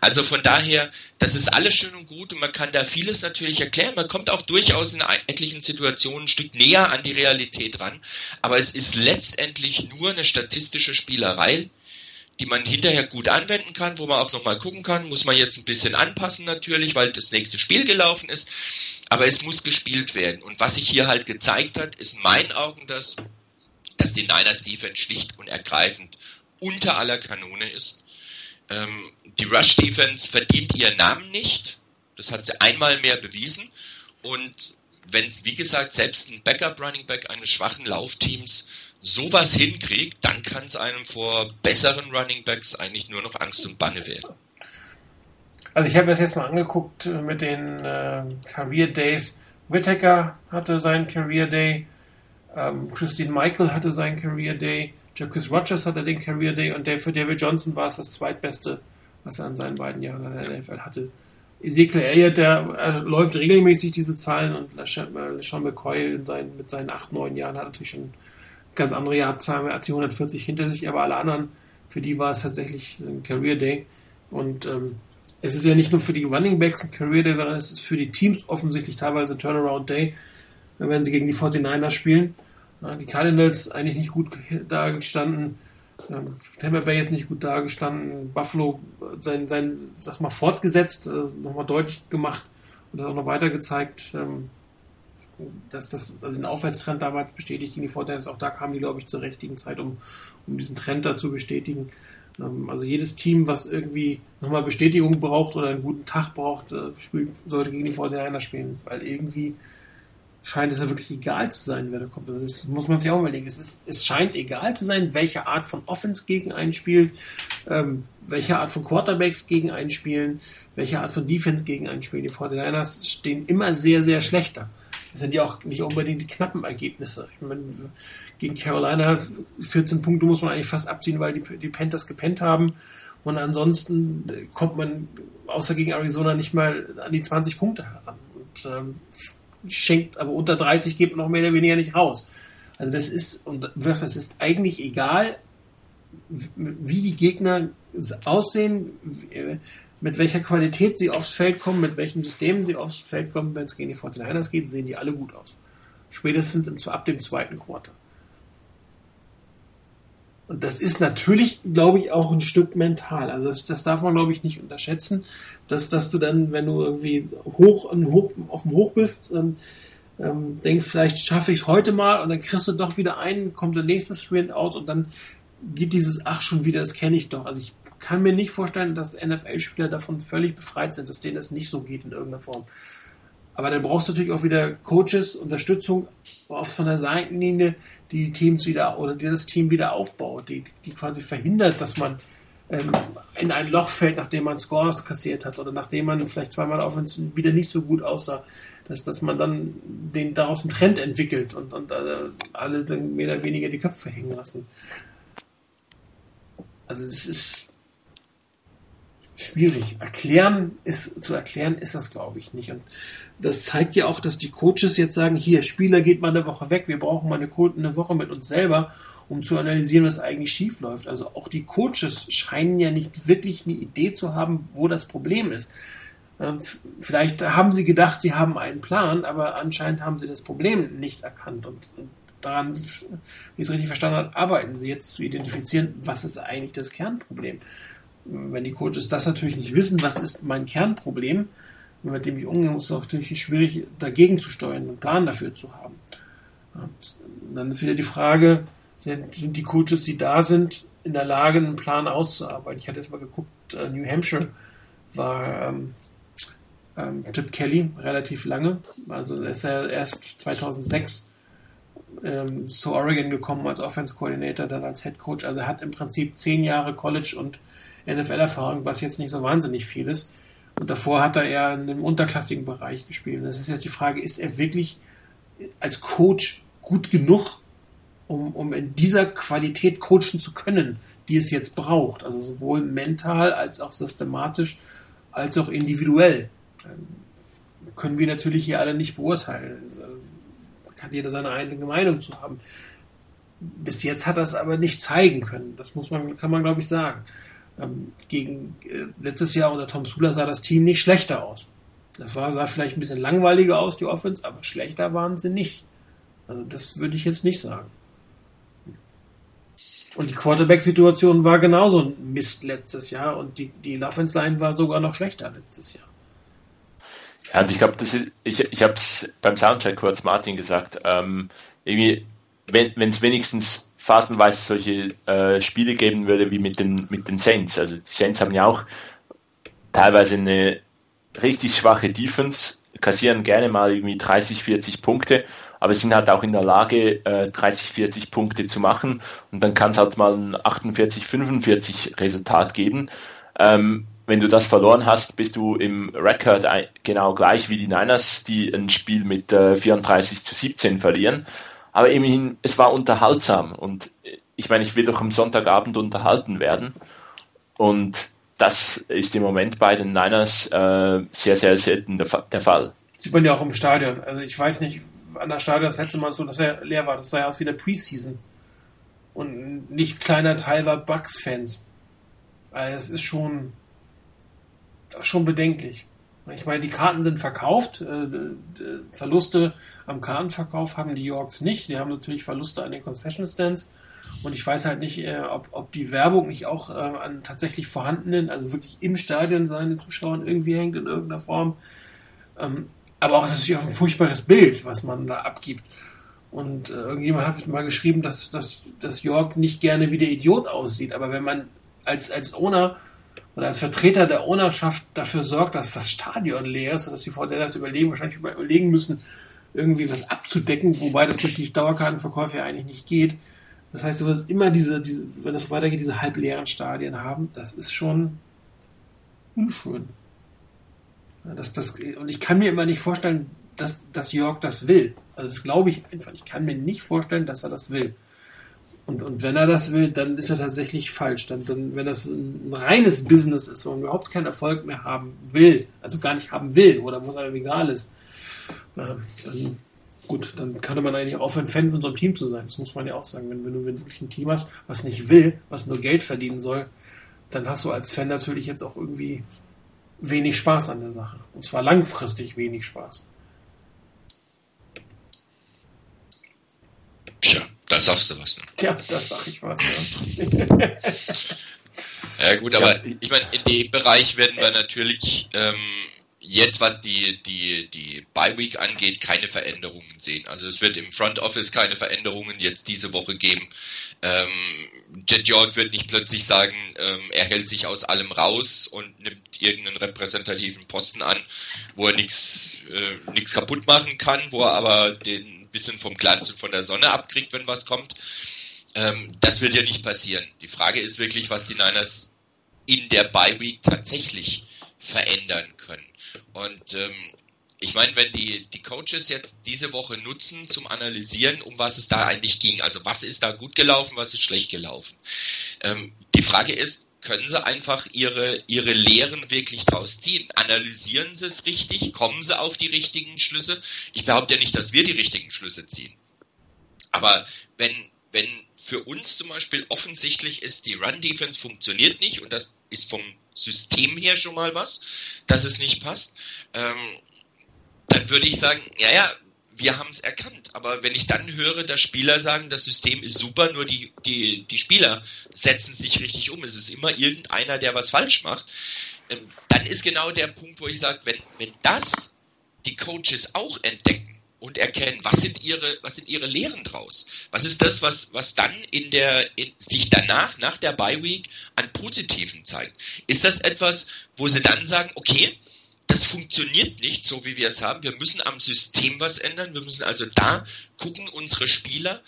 Also von daher, das ist alles schön und gut und man kann da vieles natürlich erklären. Man kommt auch durchaus in etlichen Situationen ein Stück näher an die Realität ran. Aber es ist letztendlich nur eine statistische Spielerei die man hinterher gut anwenden kann, wo man auch nochmal gucken kann, muss man jetzt ein bisschen anpassen natürlich, weil das nächste Spiel gelaufen ist, aber es muss gespielt werden. Und was sich hier halt gezeigt hat, ist in meinen Augen das, dass die Niners Defense schlicht und ergreifend unter aller Kanone ist. Ähm, die Rush Defense verdient ihren Namen nicht, das hat sie einmal mehr bewiesen und wenn, wie gesagt, selbst ein Backup Running Back eines schwachen Laufteams sowas hinkriegt, dann kann es einem vor besseren Running Backs eigentlich nur noch Angst und Banne werden. Also ich habe das jetzt mal angeguckt äh, mit den äh, Career Days. Whittaker hatte seinen Career Day, ähm, Christine Michael hatte seinen Career Day, Jacques Rogers hatte den Career Day und für David Johnson war es das zweitbeste, was er an seinen beiden Jahren in der NFL hatte. Ezekiel Elliott, der läuft regelmäßig diese Zahlen und Sean McCoy seinen, mit seinen acht, neun Jahren hat natürlich schon ganz andere Jahrzahlen als die 140 hinter sich, aber alle anderen, für die war es tatsächlich ein Career Day. Und ähm, es ist ja nicht nur für die Running Backs ein Career Day, sondern es ist für die Teams offensichtlich teilweise ein Turnaround Day, wenn sie gegen die 49ers spielen. Die Cardinals eigentlich nicht gut dargestanden. Ähm, Tampa Bay ist nicht gut dargestanden. Buffalo sein, sein sag mal, fortgesetzt, äh, nochmal deutlich gemacht und das auch noch weiter gezeigt. Ähm, dass das, also den Aufwärtstrend damals bestätigt gegen die Fortiners, auch da kamen die, glaube ich, zur richtigen Zeit, um, um diesen Trend da zu bestätigen. Ähm, also jedes Team, was irgendwie nochmal Bestätigung braucht oder einen guten Tag braucht, äh, spielt, sollte gegen die Fortiners spielen, weil irgendwie scheint es ja wirklich egal zu sein, wer da kommt. Also das muss man sich auch überlegen. Es, ist, es scheint egal zu sein, welche Art von Offense gegen einen spielt, ähm, welche Art von Quarterbacks gegen einen spielen, welche Art von Defense gegen einen spielen. Die 49ers stehen immer sehr, sehr schlechter. Das sind ja auch nicht unbedingt die knappen Ergebnisse. Ich meine, gegen Carolina 14 Punkte muss man eigentlich fast abziehen, weil die, die Panthers gepennt haben. Und ansonsten kommt man außer gegen Arizona nicht mal an die 20 Punkte heran. Und ähm, schenkt, aber unter 30 geht man noch mehr oder weniger nicht raus. Also das ist, und das ist eigentlich egal, wie die Gegner aussehen, mit welcher Qualität sie aufs Feld kommen, mit welchen Systemen sie aufs Feld kommen, wenn es gegen die 49ers geht, sehen die alle gut aus. Spätestens im, ab dem zweiten Quarter. Und das ist natürlich, glaube ich, auch ein Stück mental. Also das, das darf man, glaube ich, nicht unterschätzen, dass, dass du dann, wenn du irgendwie hoch, hoch auf dem Hoch bist, dann ähm, denkst, vielleicht schaffe ich es heute mal und dann kriegst du doch wieder einen, kommt der nächste Sprint out und dann geht dieses Ach schon wieder, das kenne ich doch. Also ich kann mir nicht vorstellen, dass NFL-Spieler davon völlig befreit sind, dass denen das nicht so geht in irgendeiner Form. Aber dann brauchst du natürlich auch wieder Coaches, Unterstützung von der Seitenlinie, die, Teams wieder oder die das Team wieder aufbaut, die, die quasi verhindert, dass man ähm, in ein Loch fällt, nachdem man Scores kassiert hat oder nachdem man vielleicht zweimal auf uns wieder nicht so gut aussah. dass, dass man dann den, daraus einen Trend entwickelt und, und äh, alle dann mehr oder weniger die Köpfe hängen lassen. Also es ist schwierig. Erklären ist, zu erklären ist das, glaube ich, nicht. Und das zeigt ja auch, dass die Coaches jetzt sagen, hier, Spieler geht mal eine Woche weg, wir brauchen mal eine, eine Woche mit uns selber, um zu analysieren, was eigentlich schief läuft. Also auch die Coaches scheinen ja nicht wirklich eine Idee zu haben, wo das Problem ist. Ähm, vielleicht haben sie gedacht, sie haben einen Plan, aber anscheinend haben sie das Problem nicht erkannt und, daran, wie ich es richtig verstanden habe, arbeiten sie jetzt zu identifizieren, was ist eigentlich das Kernproblem. Wenn die Coaches das natürlich nicht wissen, was ist mein Kernproblem, mit dem ich umgehen muss, ist es natürlich schwierig, dagegen zu steuern, einen Plan dafür zu haben. Und dann ist wieder die Frage, sind, sind die Coaches, die da sind, in der Lage, einen Plan auszuarbeiten? Ich hatte jetzt mal geguckt, äh, New Hampshire war ähm, ähm, Chip Kelly relativ lange. Also ist er erst 2006 ähm, zu Oregon gekommen als Offense Coordinator, dann als Head Coach. Also er hat im Prinzip zehn Jahre College und NFL-Erfahrung, was jetzt nicht so wahnsinnig viel ist. Und davor hat er eher in einem unterklassigen Bereich gespielt. Und das ist jetzt die Frage, ist er wirklich als Coach gut genug, um, um in dieser Qualität coachen zu können, die es jetzt braucht? Also sowohl mental als auch systematisch als auch individuell. Ähm, können wir natürlich hier alle nicht beurteilen. Äh, kann jeder seine eigene Meinung zu haben. Bis jetzt hat er es aber nicht zeigen können. Das muss man, kann man glaube ich sagen. Ähm, gegen äh, letztes Jahr unter Tom Sula sah das Team nicht schlechter aus. Das war, sah vielleicht ein bisschen langweiliger aus, die Offense, aber schlechter waren sie nicht. Also das würde ich jetzt nicht sagen. Und die Quarterback-Situation war genauso ein Mist letztes Jahr und die, die Offense-Line war sogar noch schlechter letztes Jahr. Ja, und ich glaube, ich, ich habe es beim Soundcheck kurz Martin gesagt, ähm, irgendwie, wenn es wenigstens phasenweise solche äh, Spiele geben würde wie mit den, mit den Saints. Also die Saints haben ja auch teilweise eine richtig schwache Defense, kassieren gerne mal irgendwie 30, 40 Punkte, aber sind halt auch in der Lage, äh, 30, 40 Punkte zu machen und dann kann es halt mal ein 48, 45 Resultat geben. Ähm, wenn du das verloren hast, bist du im Record genau gleich wie die Niners, die ein Spiel mit äh, 34 zu 17 verlieren. Aber immerhin, es war unterhaltsam und ich meine, ich will doch am Sonntagabend unterhalten werden. Und das ist im Moment bei den Niners äh, sehr, sehr selten der, der, Fall. Sieht man ja auch im Stadion. Also ich weiß nicht, an der Stadion das letzte Mal so, dass er leer war. Das sah ja aus wie eine Preseason. Und nicht kleiner Teil war Bucks-Fans. Also es ist schon, schon bedenklich. Ich meine, die Karten sind verkauft. Äh, Verluste am Kartenverkauf haben die Yorks nicht. Die haben natürlich Verluste an den Concession Stands. Und ich weiß halt nicht, äh, ob, ob die Werbung nicht auch äh, an tatsächlich vorhandenen, also wirklich im Stadion seine Zuschauern irgendwie hängt in irgendeiner Form. Ähm, aber auch natürlich auch ein furchtbares Bild, was man da abgibt. Und irgendjemand hat mal geschrieben, dass, dass, dass York nicht gerne wie der Idiot aussieht. Aber wenn man als, als Owner oder als Vertreter der Ownerschaft dafür sorgt, dass das Stadion leer ist, dass die das überlegen, wahrscheinlich überlegen müssen, irgendwie was abzudecken, wobei das durch die Dauerkartenverkäufe ja eigentlich nicht geht. Das heißt, du wirst immer diese, diese wenn das weitergeht, diese halbleeren Stadien haben. Das ist schon unschön. Das, das, und ich kann mir immer nicht vorstellen, dass, dass Jörg das will. Also das glaube ich einfach. Ich kann mir nicht vorstellen, dass er das will. Und, und wenn er das will, dann ist er tatsächlich falsch. Dann, dann, wenn das ein reines Business ist, wo man überhaupt keinen Erfolg mehr haben will, also gar nicht haben will, oder wo es einem egal ist, dann, gut, dann könnte man eigentlich aufhören, Fan von einem Team zu sein. Das muss man ja auch sagen. Wenn, wenn du wirklich ein Team hast, was nicht will, was nur Geld verdienen soll, dann hast du als Fan natürlich jetzt auch irgendwie wenig Spaß an der Sache. Und zwar langfristig wenig Spaß. Tja, da sagst du was. Ne? Tja, da sag ich was, ja. ja gut, aber ich meine, in dem Bereich werden wir natürlich ähm, jetzt, was die, die, die Bye-Week angeht, keine Veränderungen sehen. Also es wird im Front Office keine Veränderungen jetzt diese Woche geben. Ähm, Jet York wird nicht plötzlich sagen, ähm, er hält sich aus allem raus und nimmt irgendeinen repräsentativen Posten an, wo er nichts äh, nix kaputt machen kann, wo er aber den bisschen vom Glanz und von der Sonne abkriegt, wenn was kommt. Ähm, das wird ja nicht passieren. Die Frage ist wirklich, was die Niners in der Bye Week tatsächlich verändern können. Und ähm, ich meine, wenn die, die Coaches jetzt diese Woche nutzen zum Analysieren, um was es da eigentlich ging, also was ist da gut gelaufen, was ist schlecht gelaufen. Ähm, die Frage ist, können sie einfach ihre, ihre Lehren wirklich draus ziehen? Analysieren sie es richtig? Kommen sie auf die richtigen Schlüsse? Ich behaupte ja nicht, dass wir die richtigen Schlüsse ziehen. Aber wenn, wenn für uns zum Beispiel offensichtlich ist, die Run-Defense funktioniert nicht und das ist vom System her schon mal was, dass es nicht passt, ähm, dann würde ich sagen, ja, ja, wir haben es erkannt. Aber wenn ich dann höre, dass Spieler sagen, das System ist super, nur die, die, die Spieler setzen sich richtig um, es ist immer irgendeiner, der was falsch macht, ähm, dann ist genau der Punkt, wo ich sage, wenn, wenn das die Coaches auch entdecken und erkennen, was sind ihre, was sind ihre Lehren draus? Was ist das, was, was dann in der, in, sich danach, nach der Bye Week an Positiven zeigt? Ist das etwas, wo sie dann sagen, okay, das funktioniert nicht so, wie wir es haben. Wir müssen am System was ändern. Wir müssen also da gucken, unsere Spieler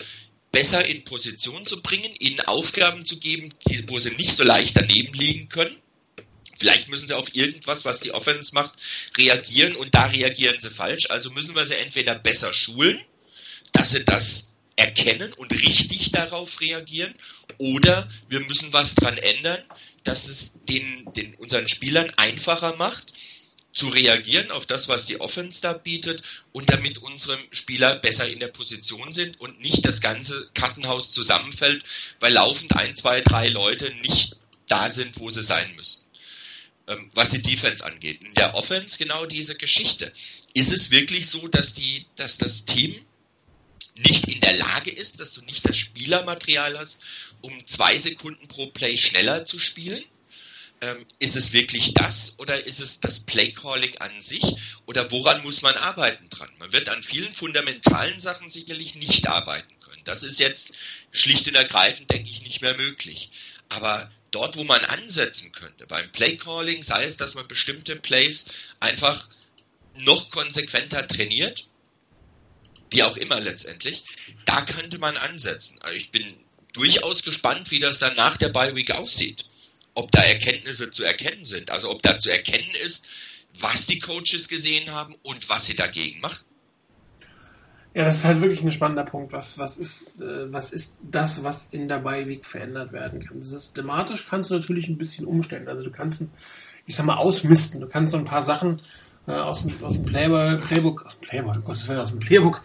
besser in Position zu bringen, ihnen Aufgaben zu geben, die, wo sie nicht so leicht daneben liegen können. Vielleicht müssen sie auf irgendwas, was die Offense macht, reagieren und da reagieren sie falsch. Also müssen wir sie entweder besser schulen, dass sie das erkennen und richtig darauf reagieren, oder wir müssen was dran ändern, dass es den, den unseren Spielern einfacher macht, zu reagieren auf das, was die Offense da bietet und damit unsere Spieler besser in der Position sind und nicht das ganze Kartenhaus zusammenfällt, weil laufend ein, zwei, drei Leute nicht da sind, wo sie sein müssen. Ähm, was die Defense angeht. In der Offense genau diese Geschichte. Ist es wirklich so, dass die, dass das Team nicht in der Lage ist, dass du nicht das Spielermaterial hast, um zwei Sekunden pro Play schneller zu spielen? Ähm, ist es wirklich das oder ist es das Playcalling an sich oder woran muss man arbeiten dran? Man wird an vielen fundamentalen Sachen sicherlich nicht arbeiten können. Das ist jetzt schlicht und ergreifend, denke ich, nicht mehr möglich. Aber dort, wo man ansetzen könnte, beim Playcalling, sei es, dass man bestimmte Plays einfach noch konsequenter trainiert, wie auch immer letztendlich, da könnte man ansetzen. Also ich bin durchaus gespannt, wie das dann nach der Bye Week aussieht ob da Erkenntnisse zu erkennen sind. Also ob da zu erkennen ist, was die Coaches gesehen haben und was sie dagegen machen. Ja, das ist halt wirklich ein spannender Punkt. Was, was, ist, äh, was ist das, was in der Beiweg verändert werden kann? Systematisch kannst du natürlich ein bisschen umstellen. Also du kannst, ich sag mal, ausmisten. Du kannst so ein paar Sachen äh, aus, dem, aus dem Playbook, Playbook, aus dem Playbook, Gott, aus dem Playbook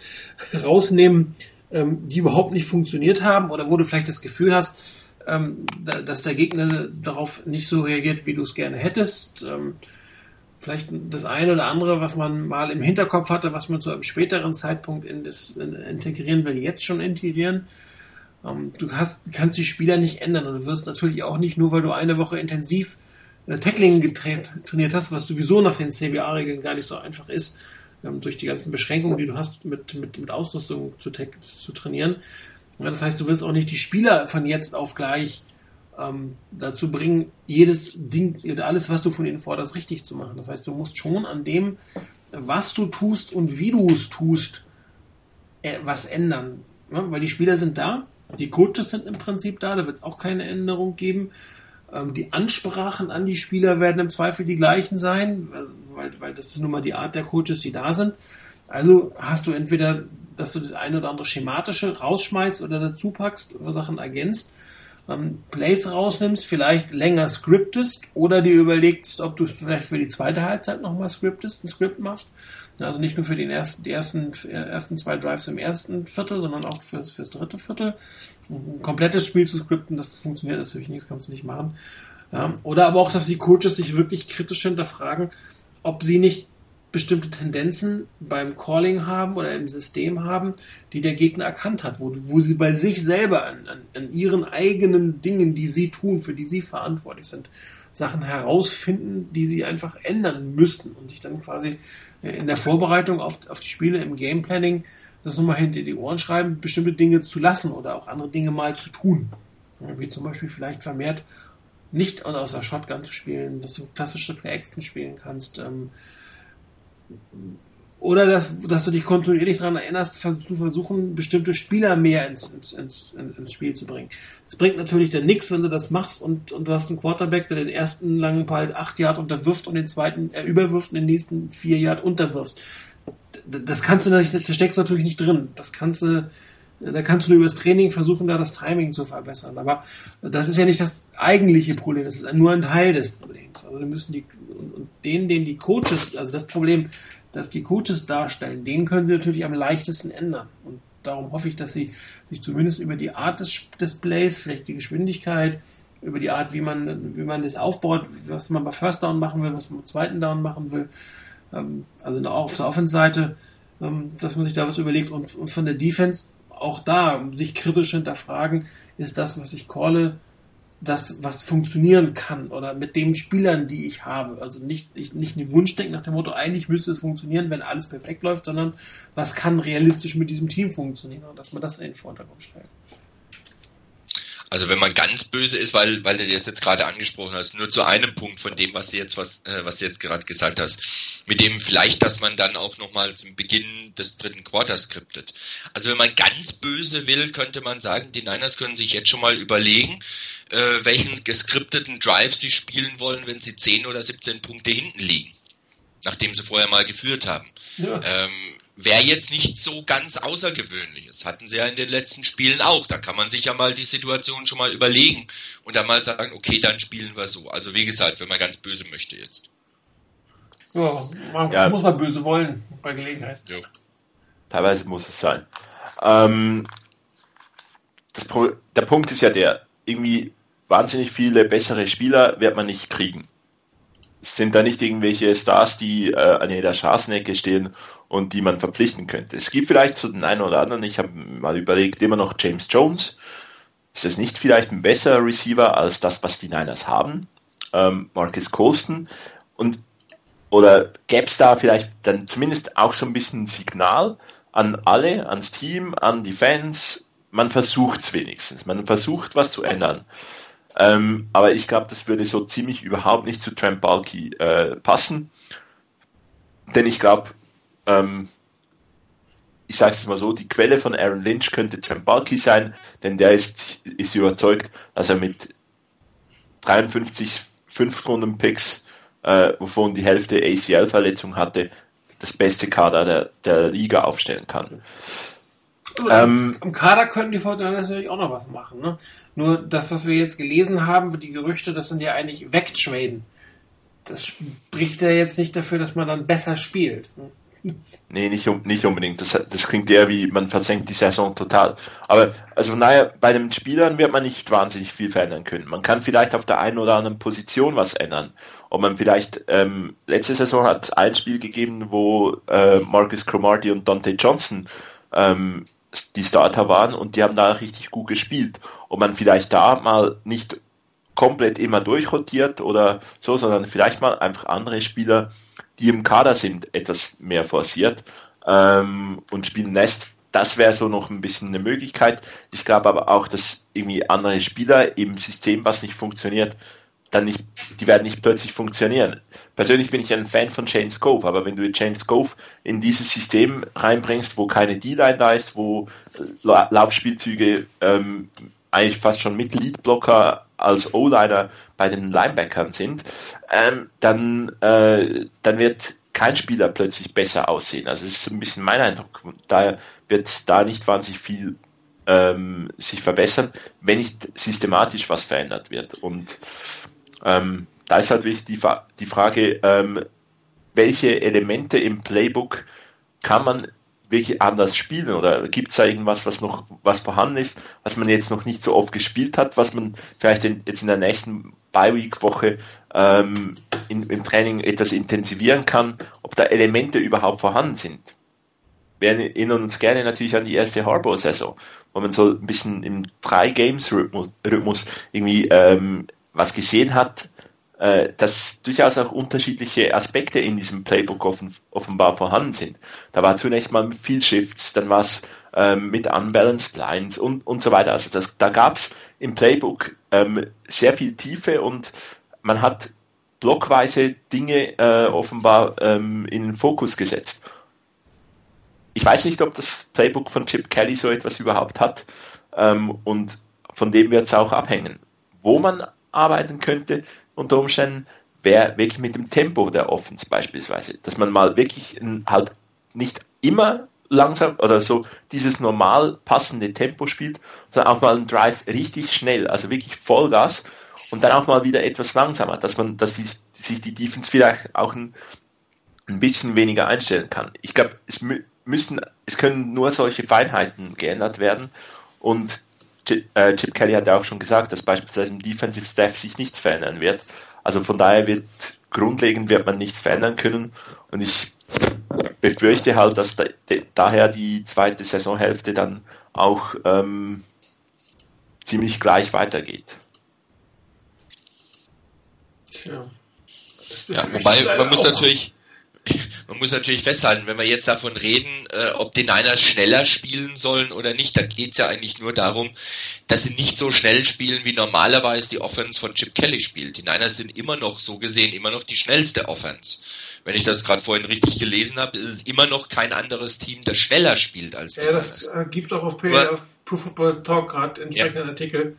rausnehmen, ähm, die überhaupt nicht funktioniert haben oder wo du vielleicht das Gefühl hast, ähm, dass der Gegner darauf nicht so reagiert, wie du es gerne hättest. Ähm, vielleicht das eine oder andere, was man mal im Hinterkopf hatte, was man zu einem späteren Zeitpunkt in das, in, integrieren will, jetzt schon integrieren. Ähm, du hast, kannst die Spieler nicht ändern und du wirst natürlich auch nicht nur, weil du eine Woche intensiv äh, Tackling trainiert hast, was sowieso nach den CBA-Regeln gar nicht so einfach ist, ähm, durch die ganzen Beschränkungen, die du hast, mit, mit, mit Ausrüstung zu, zu trainieren, ja, das heißt, du wirst auch nicht die Spieler von jetzt auf gleich ähm, dazu bringen, jedes Ding, alles, was du von ihnen forderst, richtig zu machen. Das heißt, du musst schon an dem, was du tust und wie du es tust, äh, was ändern. Ja, weil die Spieler sind da, die Coaches sind im Prinzip da, da wird es auch keine Änderung geben. Ähm, die Ansprachen an die Spieler werden im Zweifel die gleichen sein, weil, weil das ist nun mal die Art der Coaches, die da sind. Also hast du entweder dass du das eine oder andere schematische rausschmeißt oder dazu packst, oder Sachen ergänzt, ähm, Plays rausnimmst, vielleicht länger scriptest oder dir überlegst, ob du es vielleicht für die zweite Halbzeit nochmal scriptest, ein Script machst. Also nicht nur für den ersten, die ersten, ersten zwei Drives im ersten Viertel, sondern auch fürs, fürs dritte Viertel. Ein komplettes Spiel zu scripten, das funktioniert natürlich nicht, das kannst du nicht machen. Ja, oder aber auch, dass die Coaches sich wirklich kritisch hinterfragen, ob sie nicht bestimmte Tendenzen beim Calling haben oder im System haben, die der Gegner erkannt hat, wo, wo sie bei sich selber an, an, an ihren eigenen Dingen, die sie tun, für die sie verantwortlich sind, Sachen herausfinden, die sie einfach ändern müssten und sich dann quasi in der Vorbereitung auf, auf die Spiele im Game Planning das nochmal hinter die Ohren schreiben, bestimmte Dinge zu lassen oder auch andere Dinge mal zu tun. Wie zum Beispiel vielleicht vermehrt nicht aus der Shotgun zu spielen, dass du klassische Play-Action spielen kannst, ähm, oder dass, dass du dich kontinuierlich daran erinnerst, zu versuchen, bestimmte Spieler mehr ins, ins, ins, ins Spiel zu bringen. Es bringt natürlich dann nichts, wenn du das machst und, und du hast einen Quarterback, der den ersten langen Ball acht Yard unterwirft und den zweiten er überwirft und den nächsten vier Yard unterwirfst. Das kannst du natürlich, da steckst du natürlich nicht drin. Das kannst du, da kannst du über das Training versuchen, da das Timing zu verbessern. Aber das ist ja nicht das eigentliche Problem. Das ist nur ein Teil des Problems. Also müssen die, und denen, denen die Coaches, also das Problem, dass die Coaches darstellen, den können sie natürlich am leichtesten ändern. Und darum hoffe ich, dass sie sich zumindest über die Art des Displays, vielleicht die Geschwindigkeit, über die Art, wie man, wie man das aufbaut, was man bei First Down machen will, was man beim zweiten Down machen will, ähm, also auf der Offense-Seite, ähm, dass man sich da was überlegt und, und von der Defense auch da sich kritisch hinterfragen, ist das, was ich calle, das, was funktionieren kann oder mit den Spielern, die ich habe. Also nicht, ich, nicht den Wunschdenken nach dem Motto, eigentlich müsste es funktionieren, wenn alles perfekt läuft, sondern was kann realistisch mit diesem Team funktionieren und dass man das in den Vordergrund stellt. Also wenn man ganz böse ist, weil, weil du das jetzt gerade angesprochen hast, nur zu einem Punkt von dem, was du jetzt, was, äh, was du jetzt gerade gesagt hast, mit dem vielleicht, dass man dann auch nochmal zum Beginn des dritten Quarters skriptet. Also wenn man ganz böse will, könnte man sagen, die Niners können sich jetzt schon mal überlegen, äh, welchen geskripteten Drive sie spielen wollen, wenn sie 10 oder 17 Punkte hinten liegen nachdem sie vorher mal geführt haben. Ja. Ähm, wäre jetzt nicht so ganz Außergewöhnliches. Hatten sie ja in den letzten Spielen auch. Da kann man sich ja mal die Situation schon mal überlegen und dann mal sagen, okay, dann spielen wir so. Also wie gesagt, wenn man ganz böse möchte jetzt. Ja, man ja. muss mal böse wollen bei Gelegenheit. Ja. Teilweise muss es sein. Ähm, der Punkt ist ja der, irgendwie wahnsinnig viele bessere Spieler wird man nicht kriegen sind da nicht irgendwelche Stars, die äh, an jeder Straßenecke stehen und die man verpflichten könnte. Es gibt vielleicht zu den einen oder anderen, ich habe mal überlegt, immer noch James Jones. Ist es nicht vielleicht ein besserer Receiver als das, was die Niners haben? Ähm, Marcus Colston. Und, oder gäbe es da vielleicht dann zumindest auch so ein bisschen ein Signal an alle, ans Team, an die Fans? Man versucht es wenigstens. Man versucht was zu ändern. Ähm, aber ich glaube, das würde so ziemlich überhaupt nicht zu Trent Balky äh, passen. Denn ich glaube, ähm, ich sage es mal so, die Quelle von Aaron Lynch könnte Trent Balky sein, denn der ist, ist überzeugt, dass er mit 53 Fünftrunden-Picks, äh, wovon die Hälfte ACL-Verletzung hatte, das beste Kader der, der Liga aufstellen kann. Ähm, Am Kader könnten die Fortinanders natürlich auch noch was machen. Ne? Nur das, was wir jetzt gelesen haben, die Gerüchte, das sind ja eigentlich wegtraden. Das spricht ja jetzt nicht dafür, dass man dann besser spielt. Nee, nicht, nicht unbedingt. Das, das klingt eher wie, man versenkt die Saison total. Aber, also naja, bei den Spielern wird man nicht wahnsinnig viel verändern können. Man kann vielleicht auf der einen oder anderen Position was ändern. Ob man vielleicht, ähm, letzte Saison hat es ein Spiel gegeben, wo äh, Marcus Cromartie und Dante Johnson ähm, die Starter waren und die haben da richtig gut gespielt. Ob man vielleicht da mal nicht komplett immer durchrotiert oder so, sondern vielleicht mal einfach andere Spieler, die im Kader sind, etwas mehr forciert ähm, und spielen lässt. Das wäre so noch ein bisschen eine Möglichkeit. Ich glaube aber auch, dass irgendwie andere Spieler im System, was nicht funktioniert, dann nicht, die werden nicht plötzlich funktionieren. Persönlich bin ich ein Fan von Jane Scove, aber wenn du Jane Scove in dieses System reinbringst, wo keine D-Line da ist, wo äh, Laufspielzüge ähm, eigentlich fast schon mit Leadblocker als O-Liner bei den Linebackern sind, ähm, dann, äh, dann wird kein Spieler plötzlich besser aussehen. Also es ist ein bisschen mein Eindruck. Daher wird da nicht wahnsinnig viel ähm, sich verbessern, wenn nicht systematisch was verändert wird. Und ähm, da ist halt wirklich die, die Frage, ähm, welche Elemente im Playbook kann man wirklich anders spielen oder gibt es da irgendwas, was noch was vorhanden ist, was man jetzt noch nicht so oft gespielt hat, was man vielleicht in, jetzt in der nächsten Bye-Week-Woche ähm, im Training etwas intensivieren kann, ob da Elemente überhaupt vorhanden sind. Wir erinnern uns gerne natürlich an die erste Harbour-Saison, wo man so ein bisschen im Drei-Games-Rhythmus irgendwie ähm, was gesehen hat, äh, dass durchaus auch unterschiedliche Aspekte in diesem Playbook offen, offenbar vorhanden sind. Da war zunächst mal viel Shifts, dann war es ähm, mit Unbalanced Lines und, und so weiter. Also das, da gab es im Playbook ähm, sehr viel Tiefe und man hat blockweise Dinge äh, offenbar ähm, in den Fokus gesetzt. ich weiß nicht, ob das Playbook von Chip Kelly so etwas überhaupt hat. Ähm, und von dem wird es auch abhängen. Wo man arbeiten könnte unter Umständen, wäre wirklich mit dem Tempo der Offense beispielsweise. Dass man mal wirklich halt nicht immer langsam oder so dieses normal passende Tempo spielt, sondern auch mal einen Drive richtig schnell, also wirklich Vollgas und dann auch mal wieder etwas langsamer, dass man, dass die, sich die Defense vielleicht auch ein, ein bisschen weniger einstellen kann. Ich glaube, es müssten, es können nur solche Feinheiten geändert werden und Chip Kelly hat ja auch schon gesagt, dass beispielsweise im Defensive Staff sich nichts verändern wird. Also von daher wird grundlegend wird man nichts verändern können und ich befürchte halt, dass da, de, daher die zweite Saisonhälfte dann auch ähm, ziemlich gleich weitergeht. Tja. Ja, wobei man muss natürlich man muss natürlich festhalten, wenn wir jetzt davon reden, äh, ob die Niners schneller spielen sollen oder nicht, dann geht es ja eigentlich nur darum, dass sie nicht so schnell spielen, wie normalerweise die Offense von Chip Kelly spielt. Die Niners sind immer noch, so gesehen, immer noch die schnellste Offense. Wenn ich das gerade vorhin richtig gelesen habe, ist es immer noch kein anderes Team, das schneller spielt als die Ja, das äh, gibt auch auf, P auf Pro Football Talk gerade entsprechenden ja. Artikel.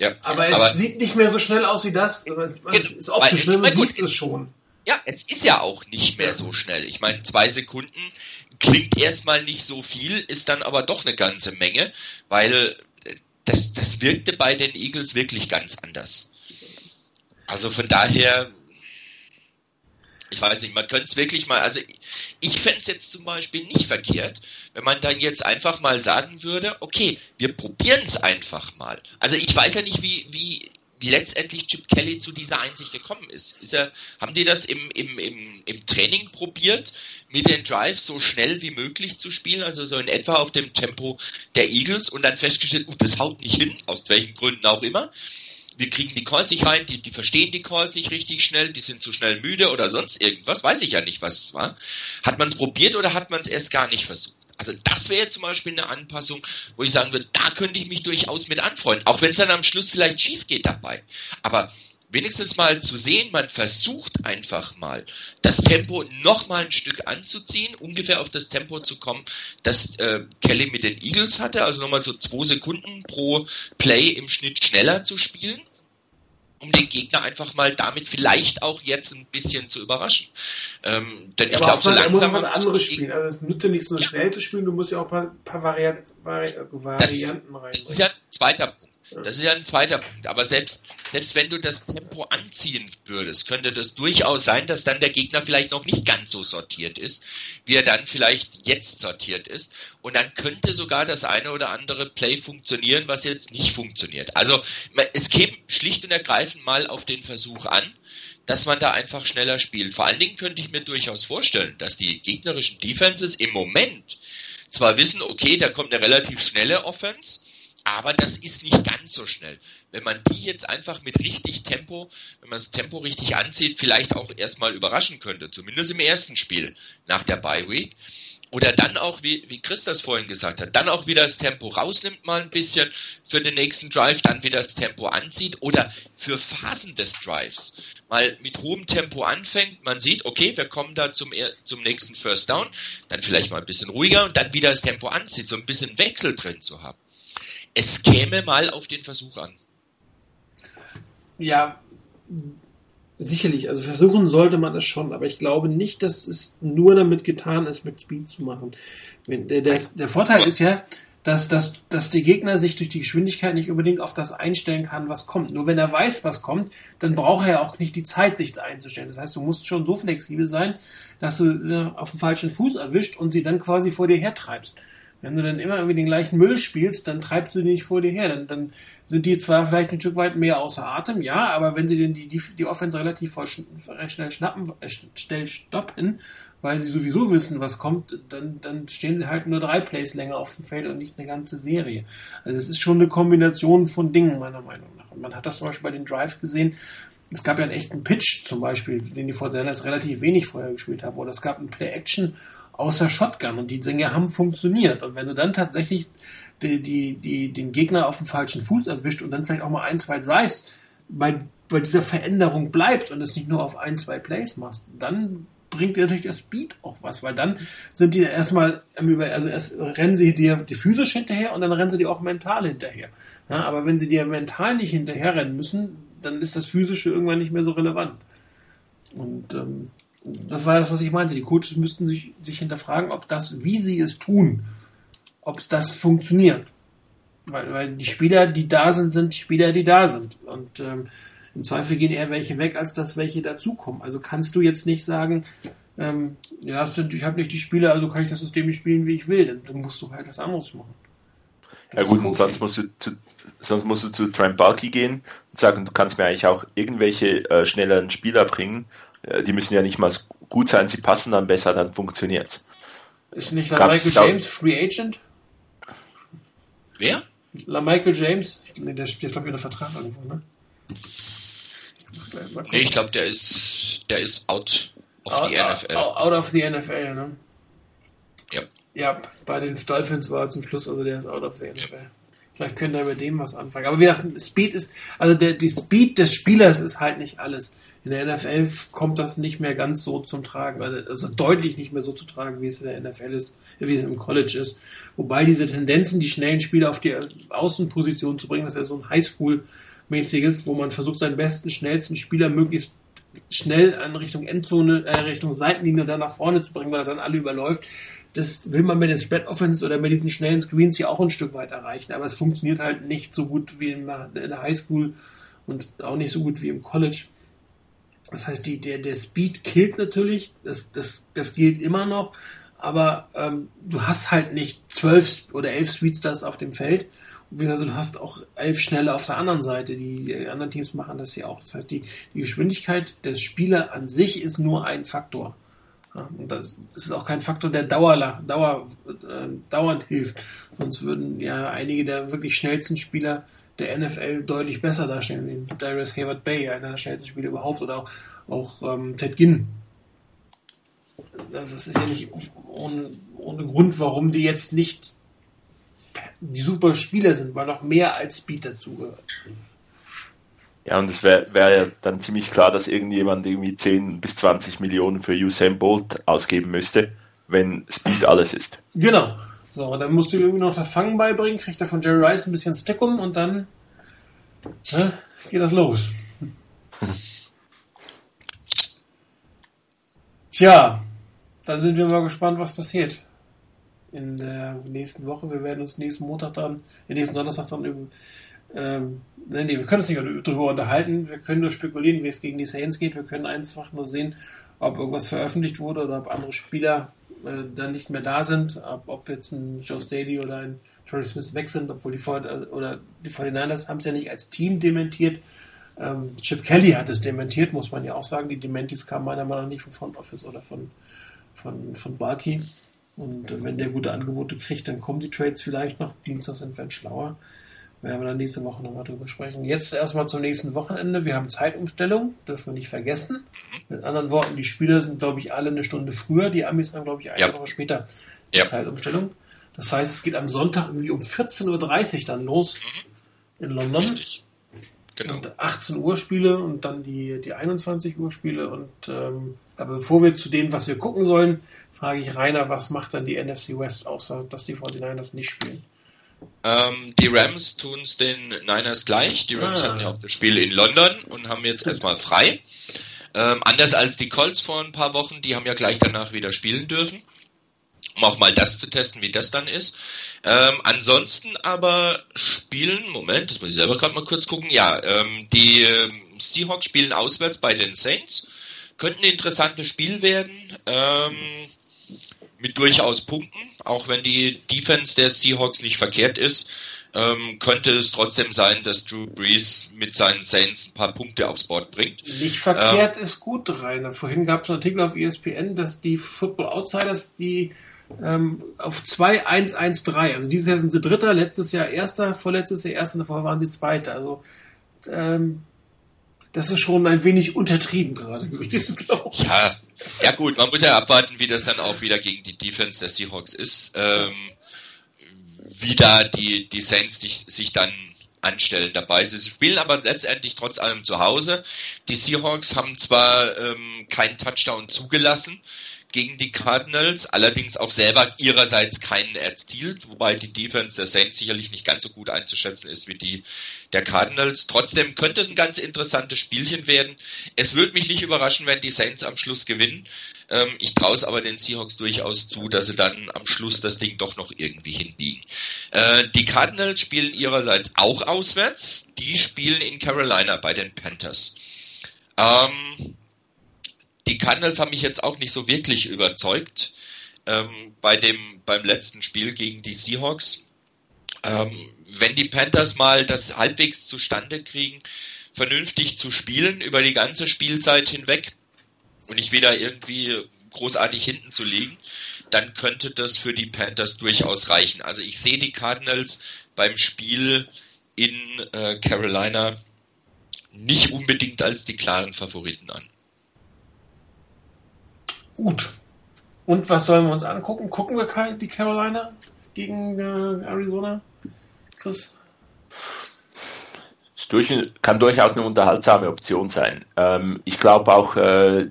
Ja, aber es aber sieht nicht mehr so schnell aus wie das. Es, ist optisch, ne? Du siehst es schon. Ja, es ist ja auch nicht mehr so schnell. Ich meine, zwei Sekunden klingt erstmal nicht so viel, ist dann aber doch eine ganze Menge, weil äh, das, das wirkte bei den Eagles wirklich ganz anders. Also von daher, ich weiß nicht, man könnte es wirklich mal, also ich fände es jetzt zum Beispiel nicht verkehrt, wenn man dann jetzt einfach mal sagen würde, okay, wir probieren es einfach mal. Also ich weiß ja nicht, wie, wie wie letztendlich Chip Kelly zu dieser Einsicht gekommen ist. ist er, haben die das im, im, im, im Training probiert, mit den Drives so schnell wie möglich zu spielen, also so in etwa auf dem Tempo der Eagles und dann festgestellt, uh, das haut nicht hin, aus welchen Gründen auch immer. Wir kriegen die Calls nicht rein, die, die verstehen die Calls nicht richtig schnell, die sind zu schnell müde oder sonst irgendwas, weiß ich ja nicht, was es war. Hat man es probiert oder hat man es erst gar nicht versucht? Also das wäre zum Beispiel eine Anpassung, wo ich sagen würde, da könnte ich mich durchaus mit anfreunden. Auch wenn es dann am Schluss vielleicht schief geht dabei. Aber wenigstens mal zu sehen, man versucht einfach mal, das Tempo noch mal ein Stück anzuziehen, ungefähr auf das Tempo zu kommen, das äh, Kelly mit den Eagles hatte, also nochmal so zwei Sekunden pro Play im Schnitt schneller zu spielen um den Gegner einfach mal damit vielleicht auch jetzt ein bisschen zu überraschen. Ähm, denn ja, ich glaube, so langsam muss was anderes spielen. Also es nützt nicht so ja. schnell zu spielen, du musst ja auch ein paar, paar Variant, Vari Varianten rein. Das ist ja ein zweiter Punkt. Das ist ja ein zweiter Punkt. Aber selbst, selbst wenn du das Tempo anziehen würdest, könnte das durchaus sein, dass dann der Gegner vielleicht noch nicht ganz so sortiert ist, wie er dann vielleicht jetzt sortiert ist. Und dann könnte sogar das eine oder andere Play funktionieren, was jetzt nicht funktioniert. Also es käme schlicht und ergreifend mal auf den Versuch an, dass man da einfach schneller spielt. Vor allen Dingen könnte ich mir durchaus vorstellen, dass die gegnerischen Defenses im Moment zwar wissen, okay, da kommt eine relativ schnelle Offense, aber das ist nicht ganz so schnell. Wenn man die jetzt einfach mit richtig Tempo, wenn man das Tempo richtig anzieht, vielleicht auch erstmal überraschen könnte, zumindest im ersten Spiel nach der Bye Week. Oder dann auch, wie, wie Chris das vorhin gesagt hat, dann auch wieder das Tempo rausnimmt mal ein bisschen für den nächsten Drive, dann wieder das Tempo anzieht oder für Phasen des Drives mal mit hohem Tempo anfängt, man sieht, okay, wir kommen da zum, zum nächsten First Down, dann vielleicht mal ein bisschen ruhiger und dann wieder das Tempo anzieht, so ein bisschen Wechsel drin zu haben es käme mal auf den Versuch an. Ja, sicherlich. Also versuchen sollte man es schon, aber ich glaube nicht, dass es nur damit getan ist, mit Speed zu machen. Der, der, der Vorteil ist ja, dass, dass, dass die Gegner sich durch die Geschwindigkeit nicht unbedingt auf das einstellen kann, was kommt. Nur wenn er weiß, was kommt, dann braucht er ja auch nicht die Zeit, sich einzustellen. Das heißt, du musst schon so flexibel sein, dass du äh, auf den falschen Fuß erwischt und sie dann quasi vor dir hertreibst. Wenn du dann immer irgendwie den gleichen Müll spielst, dann treibst du die nicht vor dir her. Dann, dann sind die zwar vielleicht ein Stück weit mehr außer Atem, ja, aber wenn sie denn die, die, die Offense relativ voll, schnell schnappen, äh, schnell stoppen, weil sie sowieso wissen, was kommt, dann, dann stehen sie halt nur drei Plays länger auf dem Feld und nicht eine ganze Serie. Also es ist schon eine Kombination von Dingen, meiner Meinung nach. Und man hat das zum Beispiel bei den Drive gesehen. Es gab ja einen echten Pitch zum Beispiel, den die Fortinanders relativ wenig vorher gespielt haben. Oder es gab ein Play-Action außer Shotgun und die Dinge haben funktioniert. Und wenn du dann tatsächlich die, die, die, den Gegner auf dem falschen Fuß erwischt und dann vielleicht auch mal ein, zwei Drives bei, bei dieser Veränderung bleibt und es nicht nur auf ein, zwei Plays machst, dann bringt dir natürlich der Speed auch was, weil dann sind die erstmal, also erst rennen sie dir die physisch hinterher und dann rennen sie dir auch mental hinterher. Ja, aber wenn sie dir mental nicht hinterher rennen müssen, dann ist das physische irgendwann nicht mehr so relevant. Und ähm, das war das, was ich meinte. Die Coaches müssten sich, sich hinterfragen, ob das, wie sie es tun, ob das funktioniert. Weil, weil die Spieler, die da sind, sind Spieler, die da sind. Und ähm, im Zweifel gehen eher welche weg, als dass welche dazukommen. Also kannst du jetzt nicht sagen, ähm, ja, sind, ich habe nicht die Spieler, also kann ich das System nicht spielen, wie ich will. Dann, dann musst du halt was anderes machen. Ja gut, und sonst musst du zu, sonst musst du zu Trent Bulky gehen und sagen, du kannst mir eigentlich auch irgendwelche äh, schnelleren Spieler bringen. Äh, die müssen ja nicht mal gut sein, sie passen dann besser, dann funktioniert's. Ist nicht La Michael James Free Agent? Wer? La Michael James? Nee, der spielt, glaube ich, unter Vertrag irgendwo, ne? Nee, ich glaube, der ist, der ist out of out, the NFL. Out of the NFL, ne? Ja. Ja, bei den Dolphins war er zum Schluss, also der ist out of the NFL. Ja. Vielleicht können wir mit dem was anfangen. Aber wir dachten, Speed ist, also der, die Speed des Spielers ist halt nicht alles. In der NFL kommt das nicht mehr ganz so zum Tragen, also, also deutlich nicht mehr so zu tragen, wie es in der NFL ist, wie es im College ist. Wobei diese Tendenzen, die schnellen Spieler auf die Außenposition zu bringen, das ist ja so ein Highschool-mäßiges, wo man versucht, seinen besten, schnellsten Spieler möglichst schnell in Richtung Endzone, äh, Richtung Seitenlinie da nach vorne zu bringen, weil er dann alle überläuft das will man mit den Spread Offense oder mit diesen schnellen Screens ja auch ein Stück weit erreichen, aber es funktioniert halt nicht so gut wie in der Highschool und auch nicht so gut wie im College. Das heißt, die, der, der Speed killt natürlich, das, das, das gilt immer noch, aber ähm, du hast halt nicht zwölf oder elf Speedstars auf dem Feld. Also du hast auch elf Schnelle auf der anderen Seite. Die, anderen Teams machen das ja auch. Das heißt, die, die Geschwindigkeit des Spieler an sich ist nur ein Faktor. Und das ist auch kein Faktor, der Dauer, Dauer, äh, dauernd hilft. Sonst würden ja einige der wirklich schnellsten Spieler der NFL deutlich besser darstellen, wie Darius Hayward Bay, einer der schnellsten Spieler überhaupt, oder auch, auch ähm, Ted Ginn. Das ist ja nicht ohne, ohne Grund, warum die jetzt nicht die super Spieler sind, weil noch mehr als Speed dazugehört. Ja, und es wäre wär ja dann ziemlich klar, dass irgendjemand irgendwie 10 bis 20 Millionen für Usain Bolt ausgeben müsste, wenn Speed alles ist. Genau. So, dann musst du irgendwie noch das Fangen beibringen, kriegt er von Jerry Rice ein bisschen Stickum und dann ne, geht das los. Tja, dann sind wir mal gespannt, was passiert in der nächsten Woche. Wir werden uns nächsten Montag dann, äh, nächsten Donnerstag dann über ähm, nee, wir können uns nicht darüber unterhalten. Wir können nur spekulieren, wie es gegen die Saints geht. Wir können einfach nur sehen, ob irgendwas veröffentlicht wurde oder ob andere Spieler äh, dann nicht mehr da sind. Ob, jetzt ein Joe Staley oder ein Torrey Smith weg sind, obwohl die, Fort äh, oder die 49ers haben es ja nicht als Team dementiert. Ähm, Chip Kelly hat es dementiert, muss man ja auch sagen. Die Dementis kamen meiner Meinung nach nicht vom Front Office oder von, von, von Balky. Und äh, wenn der gute Angebote kriegt, dann kommen die Trades vielleicht noch. Dienstag sind wir schlauer. Werden wir dann nächste Woche nochmal drüber sprechen. Jetzt erstmal zum nächsten Wochenende. Wir haben Zeitumstellung, dürfen wir nicht vergessen. Mit anderen Worten, die Spieler sind, glaube ich, alle eine Stunde früher. Die Amis haben, glaube ich, eine ja. Woche später ja. Zeitumstellung. Das heißt, es geht am Sonntag irgendwie um 14.30 Uhr dann los mhm. in London. Richtig. Genau. Und 18 Uhr Spiele und dann die, die 21 Uhr Spiele. Und ähm, aber bevor wir zu dem, was wir gucken sollen, frage ich Rainer, was macht dann die NFC West, außer dass die 49ers nicht spielen? Ähm, die Rams tun es den Niners gleich. Die Rams ah. hatten ja auch das Spiel in London und haben jetzt erstmal frei. Ähm, anders als die Colts vor ein paar Wochen, die haben ja gleich danach wieder spielen dürfen. Um auch mal das zu testen, wie das dann ist. Ähm, ansonsten aber spielen, Moment, das muss ich selber gerade mal kurz gucken. Ja, ähm, die ähm, Seahawks spielen auswärts bei den Saints. Könnte ein interessantes Spiel werden. Ähm, mit durchaus Punkten, auch wenn die Defense der Seahawks nicht verkehrt ist, ähm, könnte es trotzdem sein, dass Drew Brees mit seinen Saints ein paar Punkte aufs Board bringt. Nicht verkehrt ähm, ist gut, Rainer. Vorhin gab es einen Artikel auf ESPN, dass die Football Outsiders die ähm, auf 2-1-1-3, also dieses Jahr sind sie Dritter, letztes Jahr Erster, vorletztes Jahr Erster, davor waren sie Zweiter. Also ähm, das ist schon ein wenig untertrieben gerade gewesen, glaube ich. Ja, ja gut, man muss ja abwarten, wie das dann auch wieder gegen die Defense der Seahawks ist. Ähm, wie da die, die Saints sich, sich dann anstellen dabei. Sie spielen aber letztendlich trotz allem zu Hause. Die Seahawks haben zwar ähm, keinen Touchdown zugelassen, gegen die Cardinals, allerdings auch selber ihrerseits keinen erzielt, wobei die Defense der Saints sicherlich nicht ganz so gut einzuschätzen ist wie die der Cardinals. Trotzdem könnte es ein ganz interessantes Spielchen werden. Es würde mich nicht überraschen, wenn die Saints am Schluss gewinnen. Ähm, ich traue es aber den Seahawks durchaus zu, dass sie dann am Schluss das Ding doch noch irgendwie hinbiegen. Äh, die Cardinals spielen ihrerseits auch auswärts. Die spielen in Carolina bei den Panthers. Ähm, die Cardinals haben mich jetzt auch nicht so wirklich überzeugt ähm, bei dem beim letzten Spiel gegen die Seahawks. Ähm, wenn die Panthers mal das halbwegs zustande kriegen, vernünftig zu spielen über die ganze Spielzeit hinweg und nicht wieder irgendwie großartig hinten zu liegen, dann könnte das für die Panthers durchaus reichen. Also ich sehe die Cardinals beim Spiel in äh, Carolina nicht unbedingt als die klaren Favoriten an. Gut. Und was sollen wir uns angucken? Gucken wir die Carolina gegen äh, Arizona? Chris? Durch, kann durchaus eine unterhaltsame Option sein. Ähm, ich glaube auch, äh,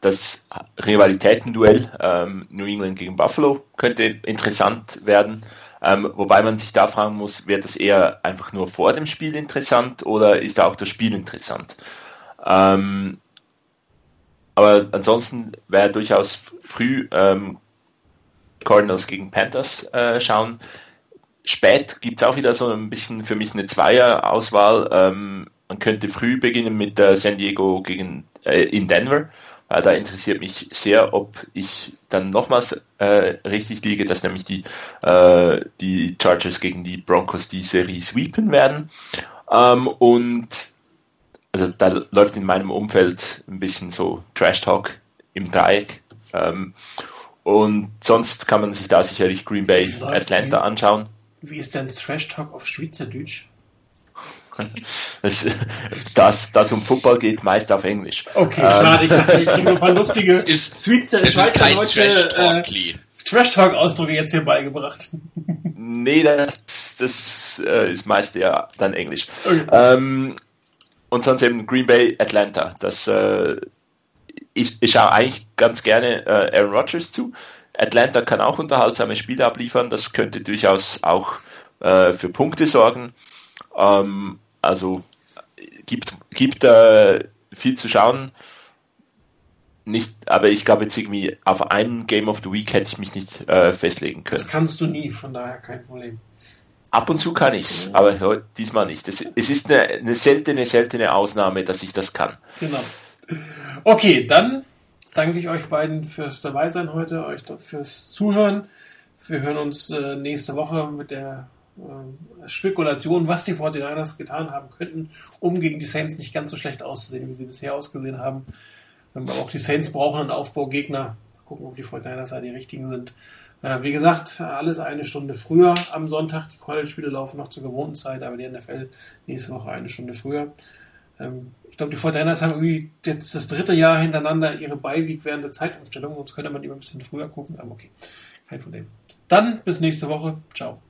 das Rivalitätenduell ähm, New England gegen Buffalo könnte interessant werden. Ähm, wobei man sich da fragen muss, wird das eher einfach nur vor dem Spiel interessant oder ist da auch das Spiel interessant? Ähm, aber ansonsten wäre durchaus früh ähm, Cardinals gegen Panthers äh, schauen. Spät gibt es auch wieder so ein bisschen für mich eine Zweier-Auswahl. Ähm, man könnte früh beginnen mit äh, San Diego gegen äh, in Denver. Äh, da interessiert mich sehr, ob ich dann nochmals äh, richtig liege, dass nämlich die, äh, die Chargers gegen die Broncos die Serie sweepen werden. Ähm, und also da läuft in meinem Umfeld ein bisschen so Trash Talk im Dreieck. Ähm, und sonst kann man sich da sicherlich Green Bay, Atlanta wie, anschauen. Wie ist denn Trash Talk auf Schweizerdeutsch? Das, das, das um Football geht, meist auf Englisch. Okay, ähm, schade, ich dachte, ich kriege ein paar lustige Schweizer, Schweizerdeutsche äh, Trash Talk Ausdrücke jetzt hier beigebracht. Nee, das, das äh, ist meist ja dann Englisch. Okay. Ähm, und sonst eben Green Bay, Atlanta. Das äh, ich, ich schaue eigentlich ganz gerne äh, Aaron Rodgers zu. Atlanta kann auch unterhaltsame Spiele abliefern. Das könnte durchaus auch äh, für Punkte sorgen. Ähm, also gibt gibt äh, viel zu schauen. Nicht, aber ich glaube jetzt irgendwie auf einen Game of the Week hätte ich mich nicht äh, festlegen können. Das kannst du nie, von daher kein Problem. Ab und zu kann ich es, aber diesmal nicht. Es, es ist eine, eine, seltene, seltene Ausnahme, dass ich das kann. Genau. Okay, dann danke ich euch beiden fürs Dabeisein heute, euch fürs Zuhören. Wir hören uns äh, nächste Woche mit der äh, Spekulation, was die 49ers getan haben könnten, um gegen die Saints nicht ganz so schlecht auszusehen, wie sie bisher ausgesehen haben. Aber auch die Saints brauchen einen Aufbaugegner. Mal gucken, ob die 49ers da die richtigen sind. Äh, wie gesagt, alles eine Stunde früher am Sonntag. Die College-Spiele laufen noch zur gewohnten Zeit, aber die NFL nächste Woche eine Stunde früher. Ähm, ich glaube, die Fortiners haben irgendwie jetzt das dritte Jahr hintereinander ihre Beiweek während der Zeitumstellung. Sonst könnte man immer ein bisschen früher gucken, aber okay, kein Problem. Dann bis nächste Woche. Ciao.